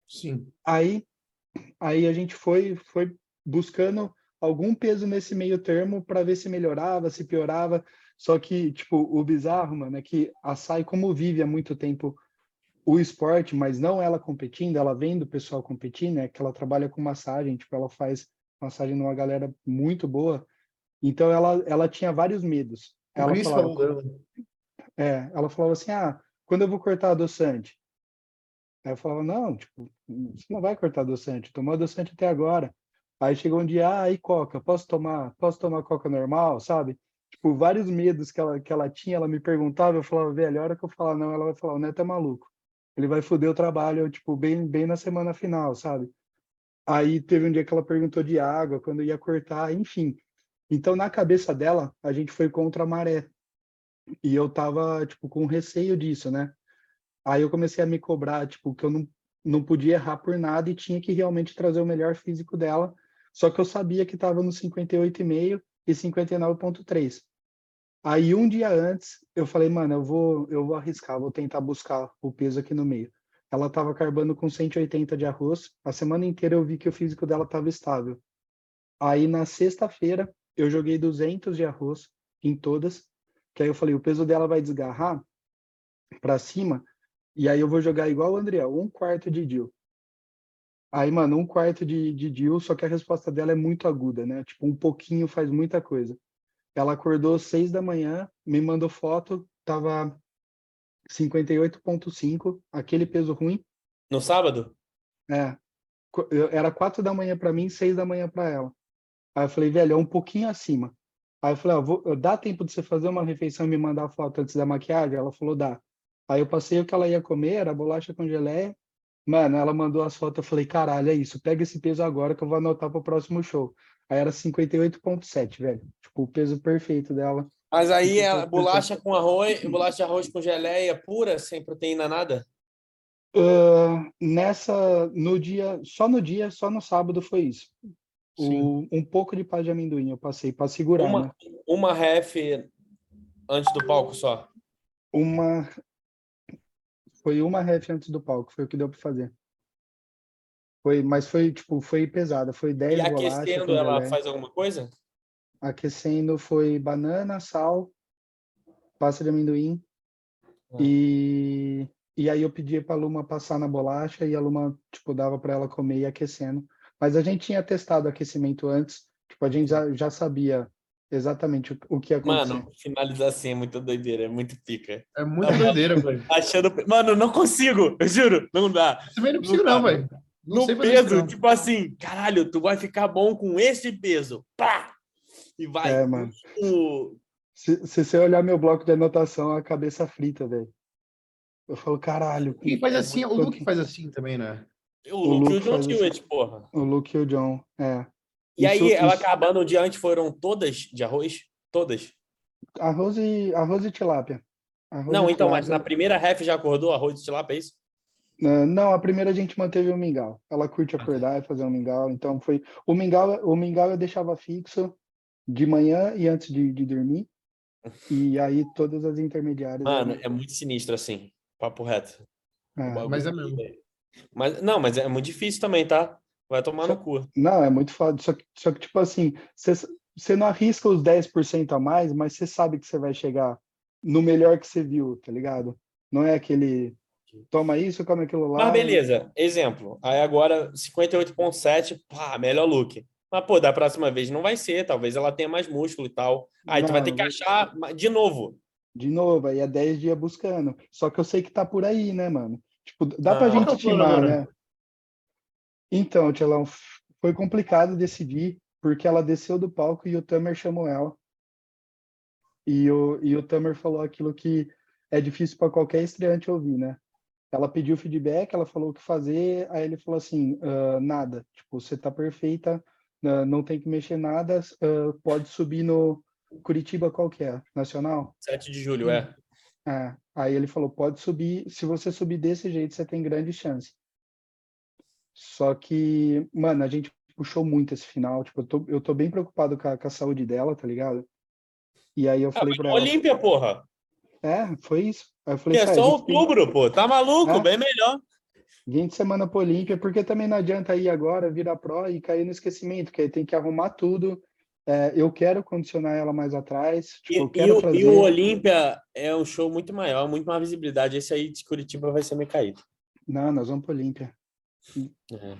Sim. Aí, aí a gente foi, foi buscando algum peso nesse meio termo para ver se melhorava, se piorava. Só que, tipo, o bizarro, mano, é que a Sai, como vive há muito tempo o esporte, mas não ela competindo, ela vendo o pessoal competindo, é que ela trabalha com massagem, tipo, ela faz massagem numa galera muito boa. Então ela, ela tinha vários medos. Ela Chris falava, falou dela. é, ela falava assim: ah, quando eu vou cortar adoçante? Aí eu falava: não, tipo, você não vai cortar adoçante, tomou adoçante até agora. Aí chegou um dia, ah, e coca? Posso tomar? Posso tomar coca normal, sabe? Tipo, vários medos que ela, que ela tinha, ela me perguntava, eu falava, velho, a hora que eu falar não, ela vai falar, o Neto é maluco. Ele vai foder o trabalho, tipo, bem, bem na semana final, sabe? Aí teve um dia que ela perguntou de água, quando ia cortar, enfim. Então, na cabeça dela, a gente foi contra a maré. E eu tava, tipo, com receio disso, né? Aí eu comecei a me cobrar, tipo, que eu não, não podia errar por nada e tinha que realmente trazer o melhor físico dela. Só que eu sabia que estava no 58,5 e 59,3. Aí um dia antes eu falei, mano, eu vou, eu vou arriscar, vou tentar buscar o peso aqui no meio. Ela estava carbando com 180 de arroz. A semana inteira eu vi que o físico dela estava estável. Aí na sexta-feira eu joguei 200 de arroz em todas, que aí eu falei, o peso dela vai desgarrar para cima, e aí eu vou jogar igual o André, um quarto de Dil. Aí, mano, um quarto de, de Dil, só que a resposta dela é muito aguda, né? Tipo, um pouquinho faz muita coisa. Ela acordou seis da manhã, me mandou foto, tava 58,5, aquele peso ruim. No sábado? É. Era quatro da manhã para mim, seis da manhã para ela. Aí eu falei, velho, é um pouquinho acima. Aí eu falei, ó, vou, dá tempo de você fazer uma refeição e me mandar a foto antes da maquiagem? Ela falou, dá. Aí eu passei o que ela ia comer, era bolacha com geleia. Mano, ela mandou as fotos, eu falei, caralho, é isso, pega esse peso agora que eu vou anotar pro próximo show. Aí era 58,7, velho. Tipo, o peso perfeito dela. Mas aí é bolacha com arroz, bolacha de arroz com geleia pura, sem proteína nada? Uh, nessa, no dia, só no dia, só no sábado foi isso. O, um pouco de pá de amendoim eu passei para segurar. Uma, né? uma ref antes do palco só? Uma. Foi uma ref antes do palco, foi o que deu para fazer. Foi, mas foi tipo, foi pesada, foi 10 E aquecendo ela faz alguma coisa? Aquecendo foi banana, sal, pasta de amendoim. Ah. E, e aí eu pedi para a Luma passar na bolacha e a Luma tipo dava para ela comer e aquecendo. Mas a gente tinha testado aquecimento antes, tipo, a gente já, já sabia exatamente o, o que ia acontecer. Mano, finalizar assim é muito doideira, é muito pica. É muito tá doideira, velho. Achando... Mano, não consigo, eu juro, não dá. Também não consigo não, velho. No peso, tipo assim, caralho, tu vai ficar bom com esse peso. Pá! E vai. É, mano. Se, se você olhar meu bloco de anotação, a cabeça frita, velho. Eu falo, caralho. Quem faz é assim, o Luke faz assim também, né? O, o Luke e o John Stewart, porra. O Luke e o John, é. E isso, aí, ela isso... acabando um dia antes, foram todas de arroz? Todas? Arroz e, arroz e tilápia. Arroz não, então, tilápia. mas na primeira ref já acordou arroz e tilápia, é isso? Uh, não, a primeira a gente manteve o mingau. Ela curte acordar e fazer um mingau, então foi... O mingau, o mingau eu deixava fixo de manhã e antes de, de dormir. E aí todas as intermediárias... Mano, é muito sinistro assim, papo reto. É, mas é mesmo. Mas, não, mas é muito difícil também, tá? Vai tomar só, no cu. Não, é muito foda. Só que, só que tipo assim, você não arrisca os 10% a mais, mas você sabe que você vai chegar no melhor que você viu, tá ligado? Não é aquele toma isso, come aquilo lá. Mas beleza, exemplo. Aí agora 58.7, pá, melhor look. Mas, pô, da próxima vez não vai ser, talvez ela tenha mais músculo e tal. Aí não, tu vai ter que achar de novo. De novo, aí é 10 dias buscando. Só que eu sei que tá por aí, né, mano? Tipo, dá ah, pra gente estimar, né? Então, Tchelão, foi complicado decidir, porque ela desceu do palco e o Tamer chamou ela. E o, e o Tamer falou aquilo que é difícil para qualquer estreante ouvir, né? Ela pediu feedback, ela falou o que fazer, aí ele falou assim, uh, nada, tipo, você tá perfeita, uh, não tem que mexer nada, uh, pode subir no Curitiba qualquer, nacional? 7 de julho, é. É, aí ele falou, pode subir, se você subir desse jeito, você tem grande chance. Só que, mano, a gente puxou muito esse final, tipo, eu tô, eu tô bem preocupado com a, com a saúde dela, tá ligado? E aí eu ah, falei pra ela... Olímpia, porra! É, foi isso. Aí eu falei, que é só outubro, pô, tá maluco, é? bem melhor. 20 semana pro Olímpia, porque também não adianta ir agora, virar pró e cair no esquecimento, que aí tem que arrumar tudo, é, eu quero condicionar ela mais atrás. Tipo, e, e, o, trazer... e, o, Olímpia é um show muito maior, muito mais visibilidade. Esse aí de Curitiba vai ser meio caído. Não, nós vamos para Olímpia. É.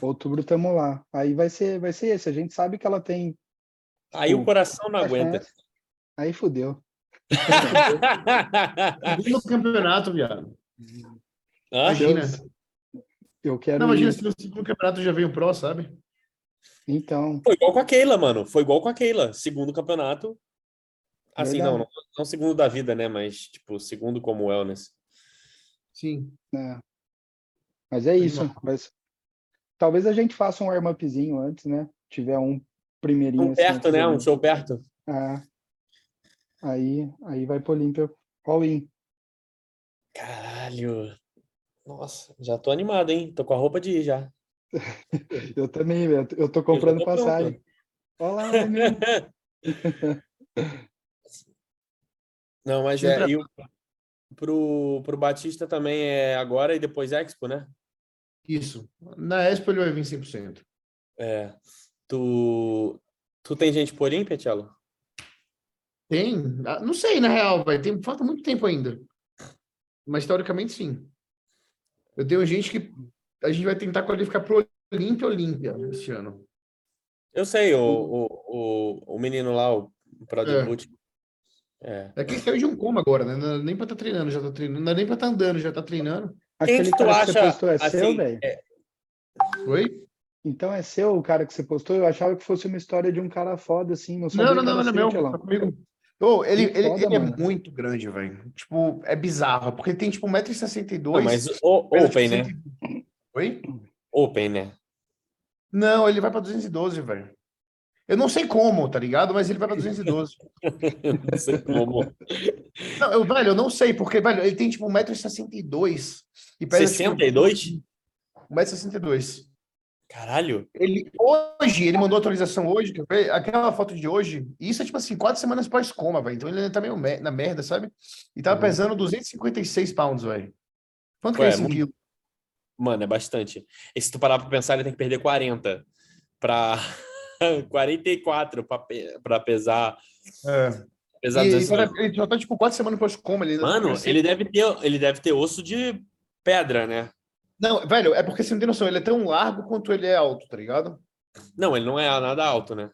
Outubro estamos lá. Aí vai ser, vai ser esse. A gente sabe que ela tem. Aí tipo, o coração não aguenta. Aí fudeu. No campeonato, viado. Ah, imagina. Eu quero. Não, imagina ir... se no segundo campeonato já veio pro, sabe? Então. Foi igual com a Keila, mano. Foi igual com a Keila. Segundo campeonato. Assim, não, não, não, segundo da vida, né? Mas, tipo, segundo como wellness. Sim. É. Mas é isso. Mas... Talvez a gente faça um warm-upzinho antes, né? Tiver um primeirinho. Um assim, perto, né? Um show perto. É. Aí, aí vai pro Olímpia all in. Caralho. Nossa, já tô animado, hein? Tô com a roupa de ir já. [LAUGHS] Eu também, velho. Eu tô comprando tô pronto. passagem. Olha lá, meu. [LAUGHS] Não, mas é. E o, pro, pro Batista também é agora e depois Expo, né? Isso. Na Expo ele vai vir 100%. É. Tu, tu tem gente por Olímpia, Tchelo? Tem? Ah, Não sei, na real, vai. Tem, falta muito tempo ainda. Mas teoricamente sim. Eu tenho gente que a gente vai tentar qualificar pro Olímpia Olímpia esse ano. Eu sei, o, o, o, o menino lá, o Pro É. É. É que saiu de um coma agora, né? Não é nem pra estar treinando, já tá treinando. Não é nem pra estar andando, já tá treinando. Quem Aquele que tu que acha, postou é seu, assim, velho? é, Oi? Então é seu o cara que você postou? Eu achava que fosse uma história de um cara foda, assim. Não, Não, não, que não, não é seu, meu. Tá comigo. Ô, ele, foda, ele é muito grande, velho. Tipo, é bizarro, porque ele tem tipo 1,62m. Não, mas o, pesa, Open, tipo, né? 120. Oi? Open, né? Não, ele vai pra 212, velho. Eu não sei como, tá ligado? Mas ele vai pra 212. [LAUGHS] Não sei como. Não, eu, velho, eu não sei, porque, velho, ele tem tipo 1,62m e pesa 62? tipo 1,62m. Caralho. Ele, hoje, ele mandou atualização hoje, que aquela foto de hoje, e isso é tipo assim, quatro semanas pós-coma, velho. Então ele ainda tá meio me- na merda, sabe? E tava Uhum. pesando 256 pounds, velho. Quanto que Ué, é isso em muito- quilo? Mano, é bastante. E se tu parar pra pensar, ele tem que perder 40 pra [LAUGHS] 44 pra, pe- pra pesar. É. pesar E, 200. ele já tá tipo quatro semanas pós-coma. Tá Mano, ele deve ter, ele deve ter osso de pedra, né? Não, velho, é porque você não tem noção, ele é tão largo quanto ele é alto, tá ligado? Não, ele não é nada alto, né?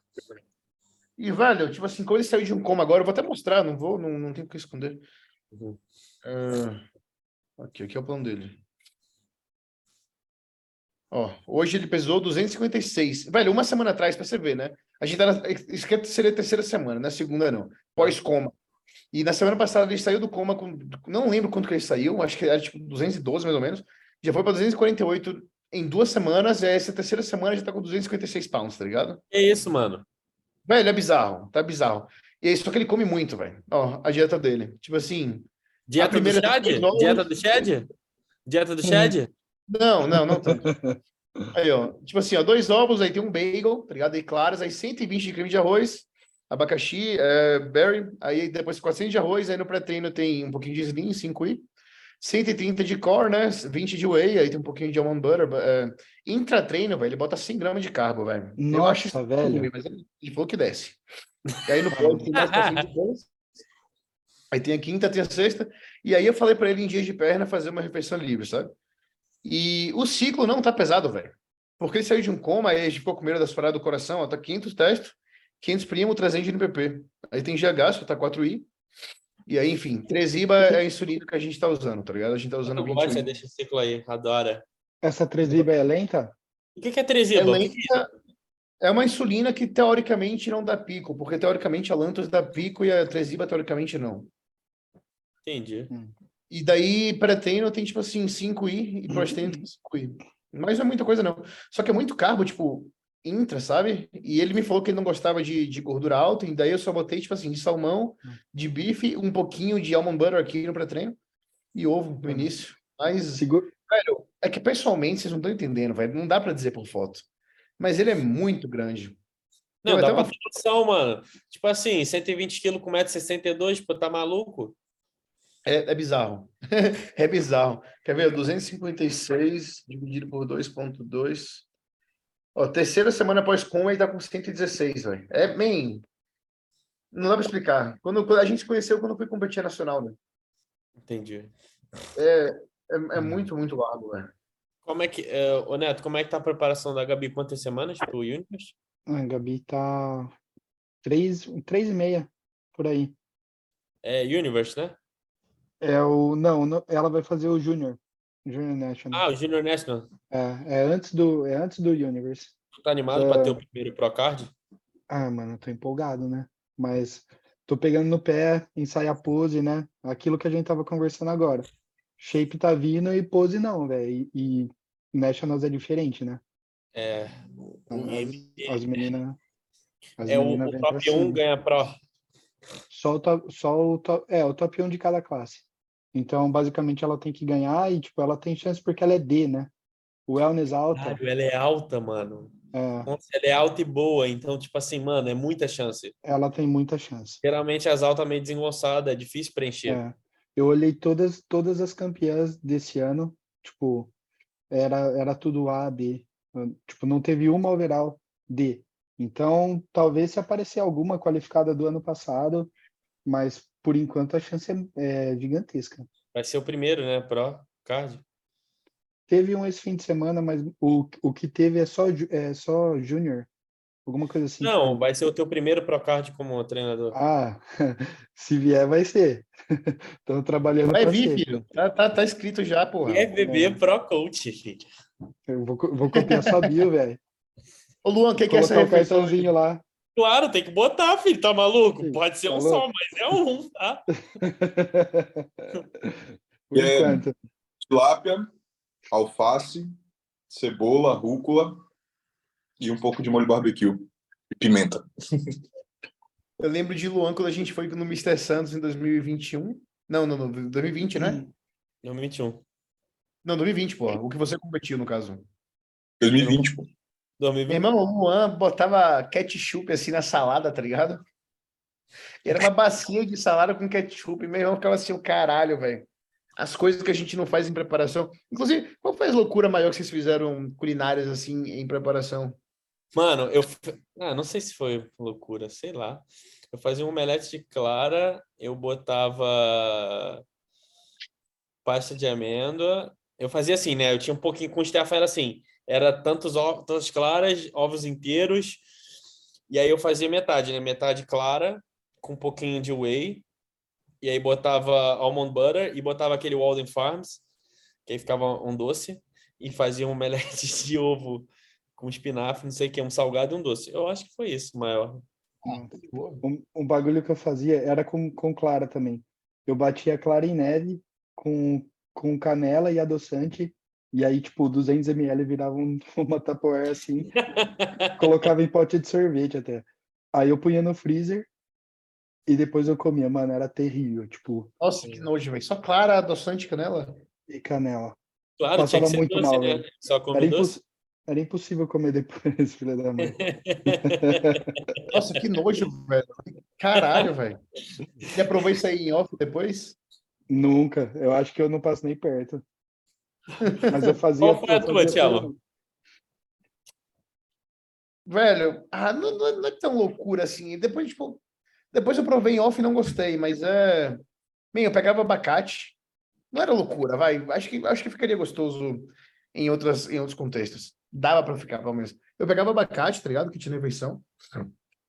E, velho, tipo assim, quando ele saiu de um coma agora, eu vou até mostrar, não vou, não, não tenho o que esconder. Uhum. É, Aqui, aqui é o plano dele. Ó, hoje ele pesou 256. Velho, uma semana atrás, pra você ver, né? A gente tá na, isso aqui seria a terceira semana, na segunda não. Pós-coma. E na semana passada ele saiu do coma com, não lembro quanto que ele saiu, acho que era tipo 212 mais ou menos. Já foi pra 248 em duas semanas, e essa terceira semana já tá com 256 pounds, tá ligado? É isso, mano. Velho, é bizarro, tá bizarro. E aí, só que ele come muito, velho. Ó, a dieta dele. Tipo assim, Dieta do primeira Chad? dois ovos. Dieta do Chad? Dieta do Chad? não, não, não tanto. [LAUGHS] Aí, ó, tipo assim, ó, dois ovos, aí tem um bagel, tá ligado? Aí claras, aí 120 de creme de arroz, abacaxi, é, berry, aí depois 400 de arroz, aí no pré-treino tem um pouquinho de slim, 5i, 130 de core, né? 20 de whey, aí tem um pouquinho de almond butter. É, intra-treino, velho, ele bota 100 gramas de carbo, velho. Eu acho isso Nossa, velho. ruim, mas ele, ele falou que desce. E aí no pós tem mais 400 de bônus. Aí tem a quinta, tem a sexta. E aí eu falei pra ele em dias de perna fazer uma refeição livre, sabe? E o ciclo não tá pesado, velho. Porque ele saiu de um coma, aí gente ficou com medo das paradas do coração, ó, tá 500 testo, 500 primo, 300 de NPP. Aí tem GH, só tá 4i. E aí, enfim, Tresiba é a insulina que a gente tá usando, tá ligado? A gente tá usando Tu 20 gosta desse ciclo aí, adora. Essa Tresiba é lenta? O que que é É? O que que é lenta, é uma insulina que teoricamente não dá pico, porque teoricamente a Lantus dá pico e a Tresiba teoricamente não. Entendi. E daí, pré-treino tem tipo assim, 5i e pós-treino tem 5i. Mas não é muita coisa, não. Só que é muito carbo, tipo, intra, sabe? E ele me falou que ele não gostava de, de gordura alta, e daí eu só botei, tipo assim, de salmão, de bife, um pouquinho de almond butter aqui no pré-treino e ovo no início. Mas, Segura... velho, é que pessoalmente vocês não estão entendendo, velho. Não dá pra dizer por foto. Mas ele é muito grande. Não, Tem dá pra uma- ter noção, mano. Tipo assim, 120 quilos com 1,62m, pô, tá maluco? É, é bizarro. [LAUGHS] é bizarro. Quer ver? 256 dividido por 2.2. Ó, terceira semana após com ele tá com 116, velho. É, man, não dá pra explicar. Quando, quando a gente se conheceu quando fui competir nacional, né? Entendi. É, é, é muito, muito largo, velho. Como é que, é, ô Neto, como é que tá a preparação da Gabi? Quantas semanas pro Universe? A Gabi tá três, três e meia, por aí. É Universe, né? É o... Não, não, ela vai fazer o Junior. Junior National. Ah, o Junior National. É, é antes do, é antes do Universe. Tu tá animado pra ter o primeiro Procard? Ah, mano, eu tô empolgado, né? Mas tô pegando no pé, ensaiar pose, né? Aquilo que a gente tava conversando agora. Shape tá vindo e pose não, velho. E, e Nationals é diferente, né? É. Então, as, as meninas. As é o, meninas top 1 cima. ganha Pro. Só o top, só o top, é, o top 1 de cada classe. Então, basicamente, ela tem que ganhar e, tipo, ela tem chance porque ela é D, né? O wellness alta. Caralho, ela é alta, mano. É, Nossa, ela é alta e boa, então, tipo assim, mano, é muita chance. ela tem muita chance. Geralmente as altas meio desengonçadas, é difícil preencher. É. Eu olhei todas, todas as campeãs desse ano, tipo, era, era tudo A, B. Tipo, não teve uma overall D. Então, talvez se aparecer alguma qualificada do ano passado, mas por enquanto a chance é, é gigantesca. Vai ser o primeiro, né? Pro card. Teve um esse fim de semana, mas o, o que teve é só, é só Júnior. Alguma coisa assim. Não, vai ser o teu primeiro pro card como treinador. Ah, [LAUGHS] se vier, vai ser. [LAUGHS] Estão trabalhando Vai vir, ser. filho. Tá, tá, tá escrito já, porra. FBB Pro Coach, filho. Eu vou, vou copiar sua bio, velho. Ô, Luan, o que, que é essa Colocar o refeição? cartãozinho lá. Claro, tem que botar, filho. Tá maluco? Sim, Pode ser tá um louco? só, mas é um, tá? [LAUGHS] É. Tilápia, alface, cebola, rúcula e um pouco de molho barbecue. E pimenta. [LAUGHS] Eu lembro de Luan quando a gente foi no Mr. Santos em 2021. Não, não, não, 2020, né? 2021. Não, 2020, porra. O que você competiu, no caso. 2020, pô. Meu 2020. irmão, o Luan botava ketchup assim na salada, tá ligado? Era uma bacia de salada com ketchup. E meu irmão ficava assim, o caralho, velho. As coisas que a gente não faz em preparação. Inclusive, qual foi a loucura maior que vocês fizeram culinárias assim em preparação? Mano, eu. Ah, não sei se foi loucura, sei lá. Eu fazia um omelete de clara, eu botava pasta de amêndoa. Eu fazia assim, né? Eu tinha um pouquinho com o Stefan, era assim: era tantos ovos, tantas claras, ovos inteiros. E aí eu fazia metade, né? Metade clara, com um pouquinho de whey. E aí botava almond butter e botava aquele Walden Farms, que aí ficava um doce. E fazia um omelete [LAUGHS] de ovo com espinafre, não sei o que, um salgado e um doce. Eu acho que foi isso, maior. Um, um bagulho que eu fazia era com, com clara também. Eu batia clara em neve com, com canela e adoçante. E aí, tipo, 200 ml virava um- [LAUGHS] uma Tupperware assim. [LAUGHS] colocava em pote de sorvete até. Aí eu punha no freezer e depois eu comia. Mano, era terrível. Tipo, Nossa, que nojo, velho. Só clara, adoçante, canela. e canela. Claro, tinha que Passava ser muito doce, mal, né? Só come Era, imposs... era impossível comer depois, [LAUGHS] filha da mãe. Nossa, que nojo, velho. Caralho, velho. E aprovou isso aí em off depois? Nunca. Eu acho que eu não passo nem perto. Mas eu fazia. Qual foi a tua, tudo. Velho, ah, não, não é- tão loucura assim. Depois, tipo, depois eu provei em off e não gostei, mas é. Bem, eu pegava abacate. Não era loucura, vai. Acho que, acho que ficaria gostoso em, outras, em outros contextos. Dava pra ficar, pelo menos. Eu pegava abacate, tá ligado? Que tinha refeição.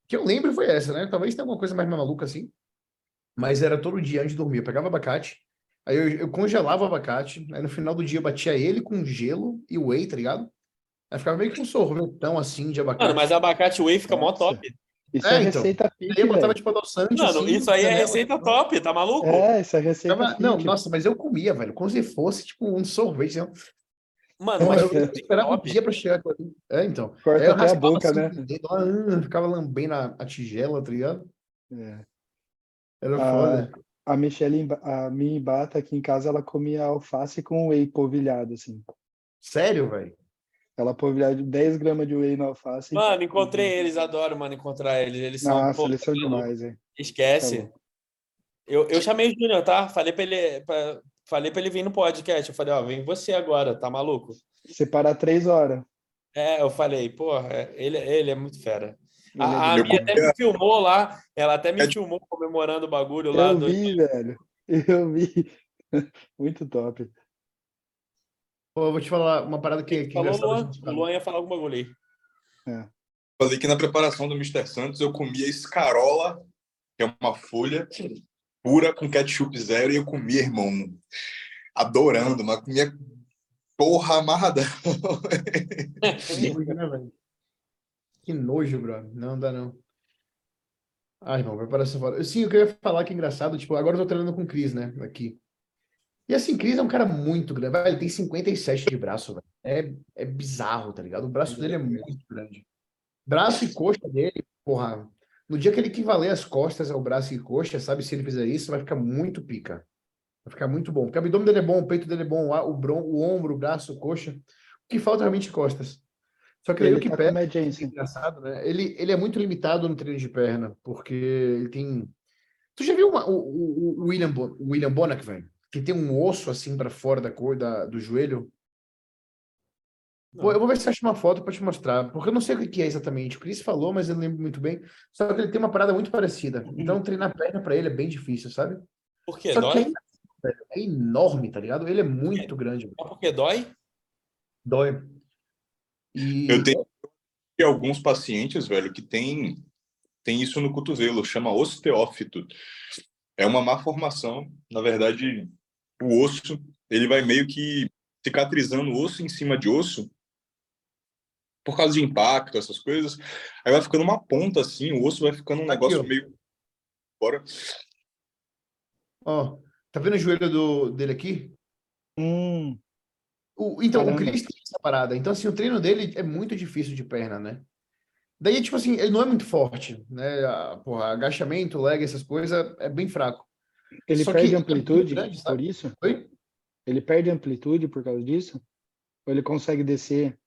Que eu lembro foi essa, né? Talvez tenha alguma coisa mais maluca assim. Mas era todo dia antes de dormir. Eu pegava abacate, aí eu, eu congelava o abacate, aí no final do dia eu batia ele com gelo e whey, tá ligado? Aí ficava meio que um sorvetão assim de abacate. Mano, mas abacate whey fica mó Nossa. top. Isso É, é, então. receita Aí pique, eu botava tipo adoçante. Mano, assim, isso aí é receita assim. top, tá maluco? É, isso é receita Ficava- Não, nossa, mas eu comia, velho, como se fosse tipo um sorvete. né? Mano, Eu, mas eu fica esperava um top. dia pra chegar. É, então. Aí Corta eu até a boca, assim né? dedo, ah, ficava lambendo a, a tigela, tá ligado? É. Era Ah, foda. A Michelle, a minha Ibata aqui em casa, ela comia alface com whey polvilhado, assim. Sério, velho? Ela polvilhava 10 gramas de whey na alface. Mano, encontrei eles, adoro, mano, encontrar eles. Eles são, Nossa, pô, eles são tá demais, hein? Esquece. Tá eu, eu chamei o Júnior, tá? Falei pra ele, pra- falei pra ele vir no podcast. Eu falei, ó, vem você agora, tá maluco? Separar três horas. É, eu falei, porra, ele, ele é muito fera. É A, a Bia até me filmou lá, ela até me É- filmou comemorando o bagulho lá. Eu do- vi, velho. Eu vi. [LAUGHS] Muito top. Pô, eu vou te falar uma parada que, que é Falou Luan, o falar. Luan ia falar algum bagulho aí. Falei que na preparação do Mr. Santos eu comia escarola, que é uma folha pura com ketchup zero, e eu comia, irmão, adorando, mas comia porra amarradão. [LAUGHS] Nojo, né, velho? Que nojo, bro. Não dá, não. Ai, irmão, preparação foda. Sim, eu queria falar que é engraçado, tipo, agora eu tô treinando com o Cris, né, aqui. E assim, Cris é um cara muito grande, ele tem 57 de braço, velho. É, é bizarro, tá ligado? O braço dele é muito grande. Braço e coxa dele, porra, no dia que ele equivaler as costas ao braço e coxa, sabe, se ele fizer isso, vai ficar muito pica. Vai ficar muito bom. Porque o abdômen dele é bom, o peito dele é bom, o, o ombro, o braço, o coxa. O que falta realmente é costas. Só que ele o que tá pega, é engraçado, né? Ele, ele é muito limitado no treino de perna, porque ele tem. Tu já viu uma, o, o, William, Bo, o William Bonac, velho? Que tem um osso assim para fora da cor da, do joelho. Pô, eu vou ver se acho uma foto para te mostrar, porque eu não sei o que é exatamente. O Chris falou, mas eu não lembro muito bem. Só que ele tem uma parada muito parecida. Então, treinar perna para ele é bem difícil, sabe? Por quê? Só dói? que ainda, velho, é enorme, tá ligado? Ele é muito grande. Só porque dói? Dói. E Eu tenho alguns pacientes, velho, que tem, tem isso no cotovelo, chama osteófito. É uma má formação. Na verdade, o osso, ele vai meio que cicatrizando osso em cima de osso por causa de impacto, essas coisas. Aí vai ficando uma ponta assim, o osso vai ficando um Aqui, negócio ó. meio fora. Ó, tá vendo o joelho do, dele aqui? Hum, O, então, Caramba. o Chris tem essa parada. Então, assim, o treino dele é muito difícil de perna, né? Daí, tipo assim, ele não é muito forte, né? A, porra, agachamento, leg, essas coisas, é bem fraco. ele Só perde é amplitude grande, por isso? Oi? Ele perde amplitude por causa disso? Ou ele consegue descer?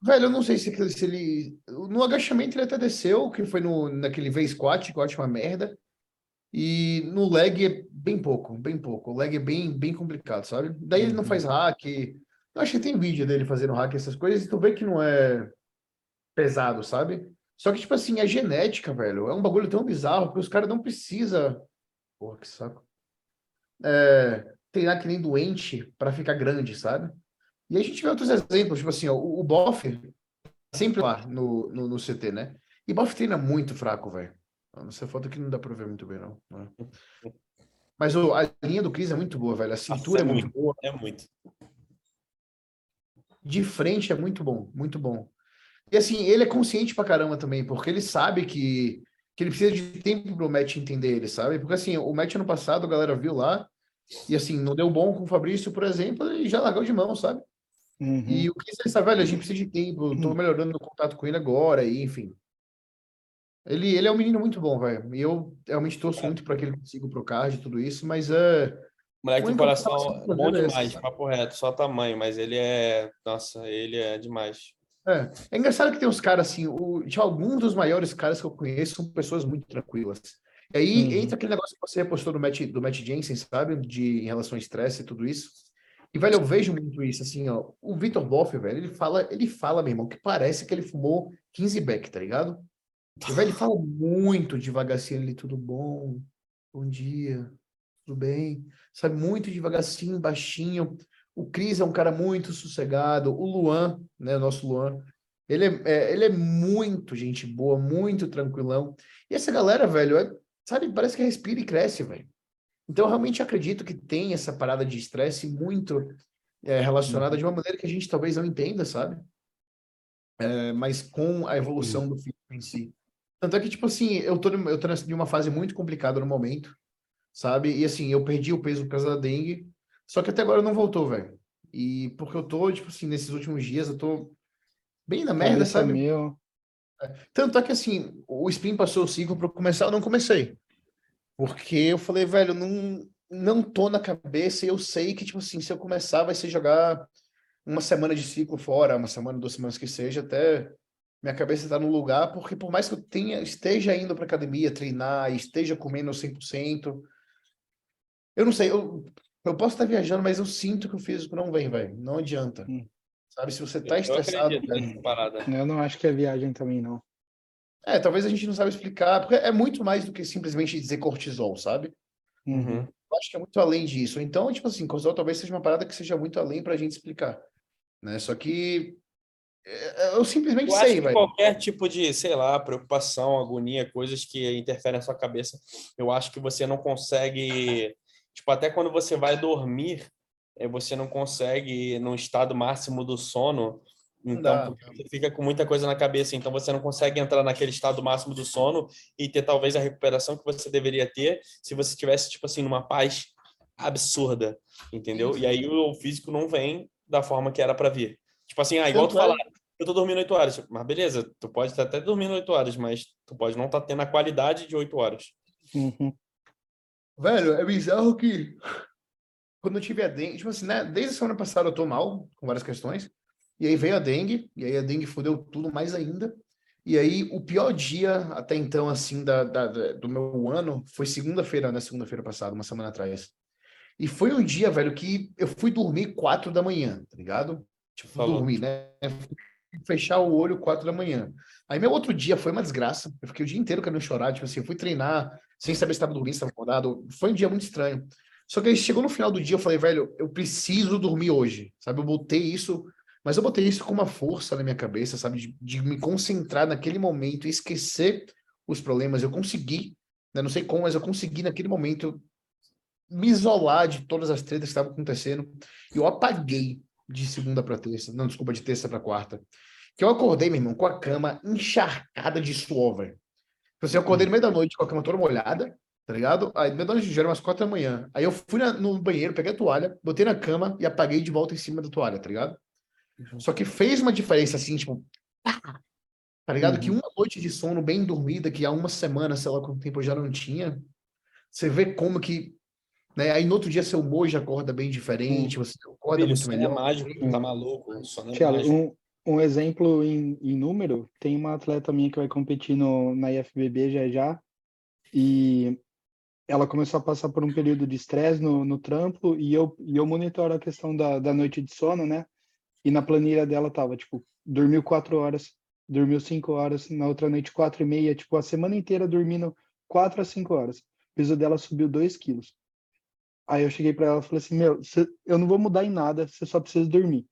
Velho, eu não sei se, se ele... No agachamento ele até desceu, que foi no, naquele V-squat, que eu acho uma merda. E no leg é bem pouco, bem pouco. O leg é bem, bem complicado, sabe? Daí ele não faz hack. Eu acho que tem vídeo dele fazendo hack, essas coisas, e tu vê que não é pesado, sabe? Só que, tipo assim, a genética, velho, é um bagulho tão bizarro que os caras não precisam. Porra, que saco. É, treinar que nem doente pra ficar grande, sabe? E a gente vê outros exemplos, tipo assim, ó, o, o Boff sempre lá no, no, no CT, né? E Boff treina muito fraco, velho. Nessa foto aqui não dá pra ver muito bem, não. né? Mas o, a linha do Chris é muito boa, velho. A cintura é é muito muito. boa. É muito. De frente é muito bom, muito bom. E assim, ele é consciente pra caramba também, porque ele sabe que, que ele precisa de tempo pro Matt entender ele, sabe? Porque assim, o Matt ano passado, a galera viu lá, e assim, não deu bom com o Fabrício, por exemplo, e já largou de mão, sabe? Uhum. E o que você sabe, velho, a gente precisa de tempo, eu tô melhorando o contato com ele agora, e enfim. Ele, ele é um menino muito bom, velho. E eu realmente torço muito para que ele consiga pro card e tudo isso, mas é. Moleque única coração preocupação bom é demais, essa. papo reto, só tamanho, mas ele é. Nossa, ele é demais. É, é engraçado que tem uns caras assim, o, de alguns dos maiores caras que eu conheço são pessoas muito tranquilas. E aí Uhum. entra aquele negócio que você repostou do Matt, do Matt Jensen, sabe? De, em relação ao estresse e tudo isso. E, velho, eu vejo muito isso, assim, ó. O Vitor Boff, velho, ele fala, ele fala, meu irmão, que parece que ele fumou 15 beck, tá ligado? E, velho, ele fala muito devagarzinho ali, tudo bom? Bom dia, tudo bem? Sabe, muito devagarzinho, baixinho. O Cris é um cara muito sossegado. O Luan, né, o nosso Luan, ele é, é- ele é muito gente boa, muito tranquilão. E essa galera, velho, é, sabe, parece que respira e cresce, velho. Então, eu realmente acredito que tem essa parada de estresse muito é, relacionada de uma maneira que a gente talvez não entenda, sabe? É, mas com a evolução do físico em si. Tanto é que, tipo assim, eu tô, eu tô uma fase muito complicada no momento, sabe? E assim, eu perdi o peso por causa da dengue, só que até agora não voltou, velho. E porque eu tô, tipo assim, nesses últimos dias, eu tô bem na merda, Cabeça sabe? meu. Tanto é que assim, o spin passou o ciclo para começar, eu não comecei. Porque eu falei, velho, não, não tô na cabeça e eu sei que, tipo assim, se eu começar, vai ser jogar uma semana de ciclo fora, uma semana, duas semanas que seja, até minha cabeça tá no lugar, porque por mais que eu tenha, esteja indo pra academia treinar, esteja comendo 100%, eu não sei, eu, eu posso estar viajando, mas eu sinto que o físico não vem, velho. Não adianta. Hum. Sabe, se você tá Eu estressado, parada. Eu não acho que é viagem também, não. É, talvez a gente não sabe explicar, porque é muito mais do que simplesmente dizer cortisol, sabe? Uhum. Eu acho que é muito além disso. Então, tipo assim, cortisol talvez seja uma parada que seja muito além pra gente explicar, né? Só que é, eu simplesmente Eu acho sei, que velho. qualquer tipo de, sei lá, preocupação, agonia, coisas que interferem na sua cabeça, eu acho que você não consegue. Tipo, até quando você vai dormir, eh, você não consegue, no estado máximo do sono. Então, dá. você fica com muita coisa na cabeça, então você não consegue entrar naquele estado máximo do sono e ter talvez a recuperação que você deveria ter se você tivesse, tipo assim, numa paz absurda, entendeu? E aí o físico não vem da forma que era para vir. Tipo assim, ah, igual tu falar, eu tô dormindo 8 horas. Mas beleza, tu pode estar até dormindo 8 horas, mas tu pode não estar tendo a qualidade de 8 horas. Uhum. Velho, é bizarro que [LAUGHS] quando eu tive a dengue, tipo assim, né? Desde a semana passada eu tô mal, com várias questões. E aí veio a dengue, e aí a dengue fudeu tudo mais ainda. E aí, o pior dia até então, assim, da, da, da- do meu ano foi segunda-feira, né? Segunda-feira passada, uma semana atrás. E foi um dia, velho, que eu fui dormir quatro da manhã, tá ligado? Tipo, Falou. dormir, né? Fechar o olho quatro da manhã. Aí meu outro dia foi uma desgraça. Eu fiquei o dia inteiro querendo chorar. Tipo assim, eu fui treinar sem saber se estava dormindo, se estava acordado. Foi um dia muito estranho. Só que aí chegou no final do dia, eu falei, velho, eu preciso dormir hoje, sabe? Eu botei isso, mas eu botei isso com uma força na minha cabeça, sabe? De, de me concentrar naquele momento e esquecer os problemas. Eu consegui, né? Não sei como, mas eu consegui naquele momento me isolar de todas as tretas que estavam acontecendo. E eu apaguei de segunda para terça, não, desculpa, de terça para quarta. Que eu acordei, meu irmão, com a cama encharcada de suor, velho. Tipo assim, eu acordei no meio da noite com a cama toda molhada, tá ligado? Aí, no meio da noite, já era umas quatro da manhã. Aí eu fui na- no banheiro, peguei a toalha, botei na cama e apaguei de volta em cima da toalha, tá ligado? Só que fez uma diferença, assim, tipo, tá ligado? Que uma noite de sono bem dormida, que há uma semana, sei lá quanto tempo eu já não tinha, você vê como que, né? Aí no outro dia seu humor já acorda bem diferente, você acorda Filho, muito sono é melhor. mágico, tá maluco? Sono é mágico. um, um exemplo em, em número, tem uma atleta minha que vai competir no, na IFBB já já, e ela começou a passar por um período de estresse no, no trampo, e eu, e eu monitoro a questão da, da noite de sono, né? E na planilha dela tava, tipo, dormiu quatro horas, dormiu cinco horas, na outra noite quatro e meia, tipo, a semana inteira dormindo quatro a cinco horas. O peso dela subiu dois quilos. Aí eu cheguei para ela e falei assim, meu, cê- eu não vou mudar em nada, você só precisa dormir.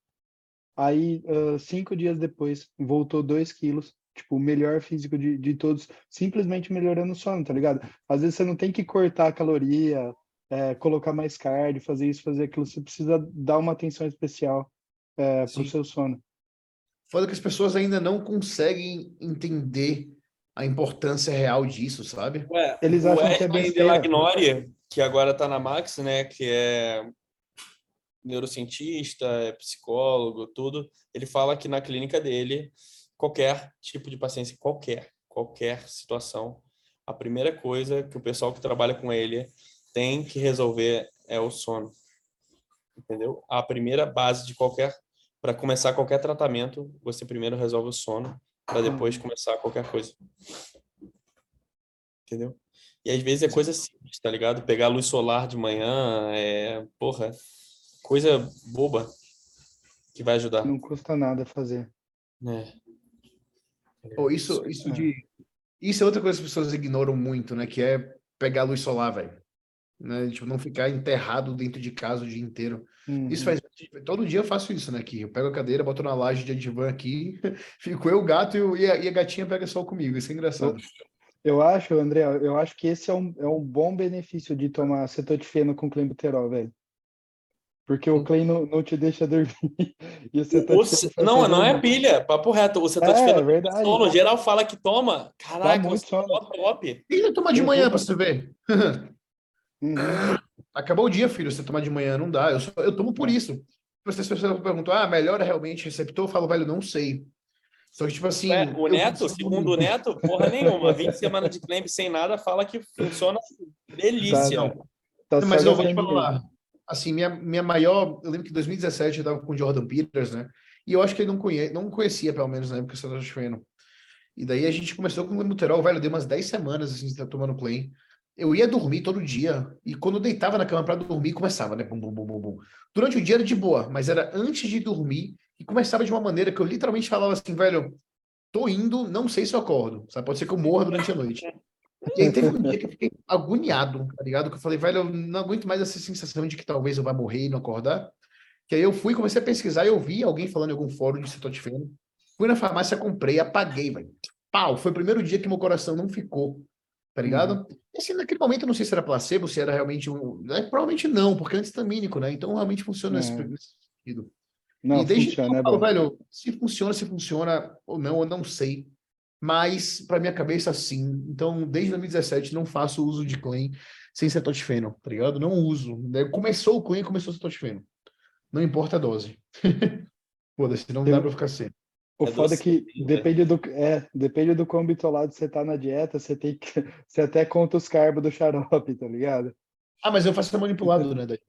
Aí, ah, cinco dias depois, voltou dois quilos, tipo, o melhor físico de, de todos, simplesmente melhorando o sono, tá ligado? Às vezes você não tem que cortar a caloria, é, colocar mais cardio, fazer isso, fazer aquilo, você precisa dar uma atenção especial é, pro Sim. seu sono. Foda que as pessoas ainda não conseguem entender a importância real disso, sabe? Ué, Eles o acham que é besteira. Delagnori, que agora tá na Max, né, que é neurocientista, é psicólogo, tudo, ele fala que na clínica dele, qualquer tipo de paciência, qualquer, qualquer situação, a primeira coisa que o pessoal que trabalha com ele tem que resolver é o sono. Entendeu? A primeira base de qualquer para começar qualquer tratamento, você primeiro resolve o sono para depois começar qualquer coisa. Entendeu? E às vezes é coisa simples, tá ligado? Pegar luz solar de manhã, é, porra, coisa boba que vai ajudar, Não custa nada fazer. né? Ou isso, isso É. de. Isso é outra coisa que as pessoas ignoram muito, né? Que é pegar a luz solar, velho. Né? Tipo, não ficar enterrado dentro de casa o dia inteiro. Isso Uhum. faz. Todo dia eu faço isso, né? Aqui. Eu pego a cadeira, boto na laje de divã aqui, [LAUGHS] fico eu, o gato e, e a, e a gatinha pega sol comigo. Isso é engraçado. Eu acho, André, eu acho que esse é um, é um bom benefício de tomar cetotifeno com clenbuterol, velho. Porque o clen não, não te deixa dormir. [LAUGHS] E o ce- faz não, você não é pilha, papo reto. O É, cetotifeno é verdade. sono, geral fala que toma. Caraca, muito você sono. é mó top. E tomar de manhã pra você ver. Uhum. [LAUGHS] Acabou o dia, filho, você tomar de manhã, não dá. Eu, só- eu tomo por isso. As pessoas perguntam, ah, melhora realmente receptor? Eu falo, velho, não sei. Só que, tipo assim. Ué, o Neto, segundo o Neto, porra nenhuma. 20 [LAUGHS] semanas de clamp sem nada, fala que funciona delícia. Tá, Tá Mas eu vou te falar, assim, minha, minha maior. Eu lembro que em 2017 eu tava com o Jordan Peters, né? E eu acho que ele não, conhe, não conhecia, pelo menos, na época eu estava feno. E daí a gente começou com o Gluterol, velho, deu umas 10 semanas assim, tá tomando play. Eu ia dormir todo dia, e quando eu deitava na cama para dormir, começava, né? Bum, bum, bum, bum, bum. Durante o dia era de boa, mas era antes de dormir, e começava de uma maneira que eu literalmente falava assim, velho, tô indo, não sei se eu acordo, sabe? Pode ser que eu morra durante a noite. [LAUGHS] E aí teve um dia que eu fiquei agoniado, tá ligado? Que eu falei, velho, eu não aguento mais essa sensação de que talvez eu vá morrer e não acordar. Que aí eu fui, comecei a pesquisar e eu vi alguém falando em algum fórum de cetotifeno. Fui na farmácia, comprei, apaguei, velho. Pau, foi o primeiro dia que meu coração não ficou, tá ligado? E assim, naquele momento eu não sei se era placebo, se era realmente um... né? Provavelmente não, porque é antistamínico, né? Então realmente funciona nesse, É. nesse sentido. Não, e desde funciona, então é eu falo, bom. velho, se funciona, se funciona ou não, eu não sei. Mas, para minha cabeça, sim. Então, desde 2017, não faço uso de clean sem cetotifeno, tá ligado? Não uso. Daí Começou o clean, começou o cetotifeno. Não importa a dose. [LAUGHS] Foda-se, não dá Eu- pra ficar sem. O É foda é que né? depende do, é, depende do quão bitolado você tá na dieta, você tem que, [LAUGHS] você até conta os carbos do xarope, tá ligado? Ah, mas eu faço manipulado, né? daí.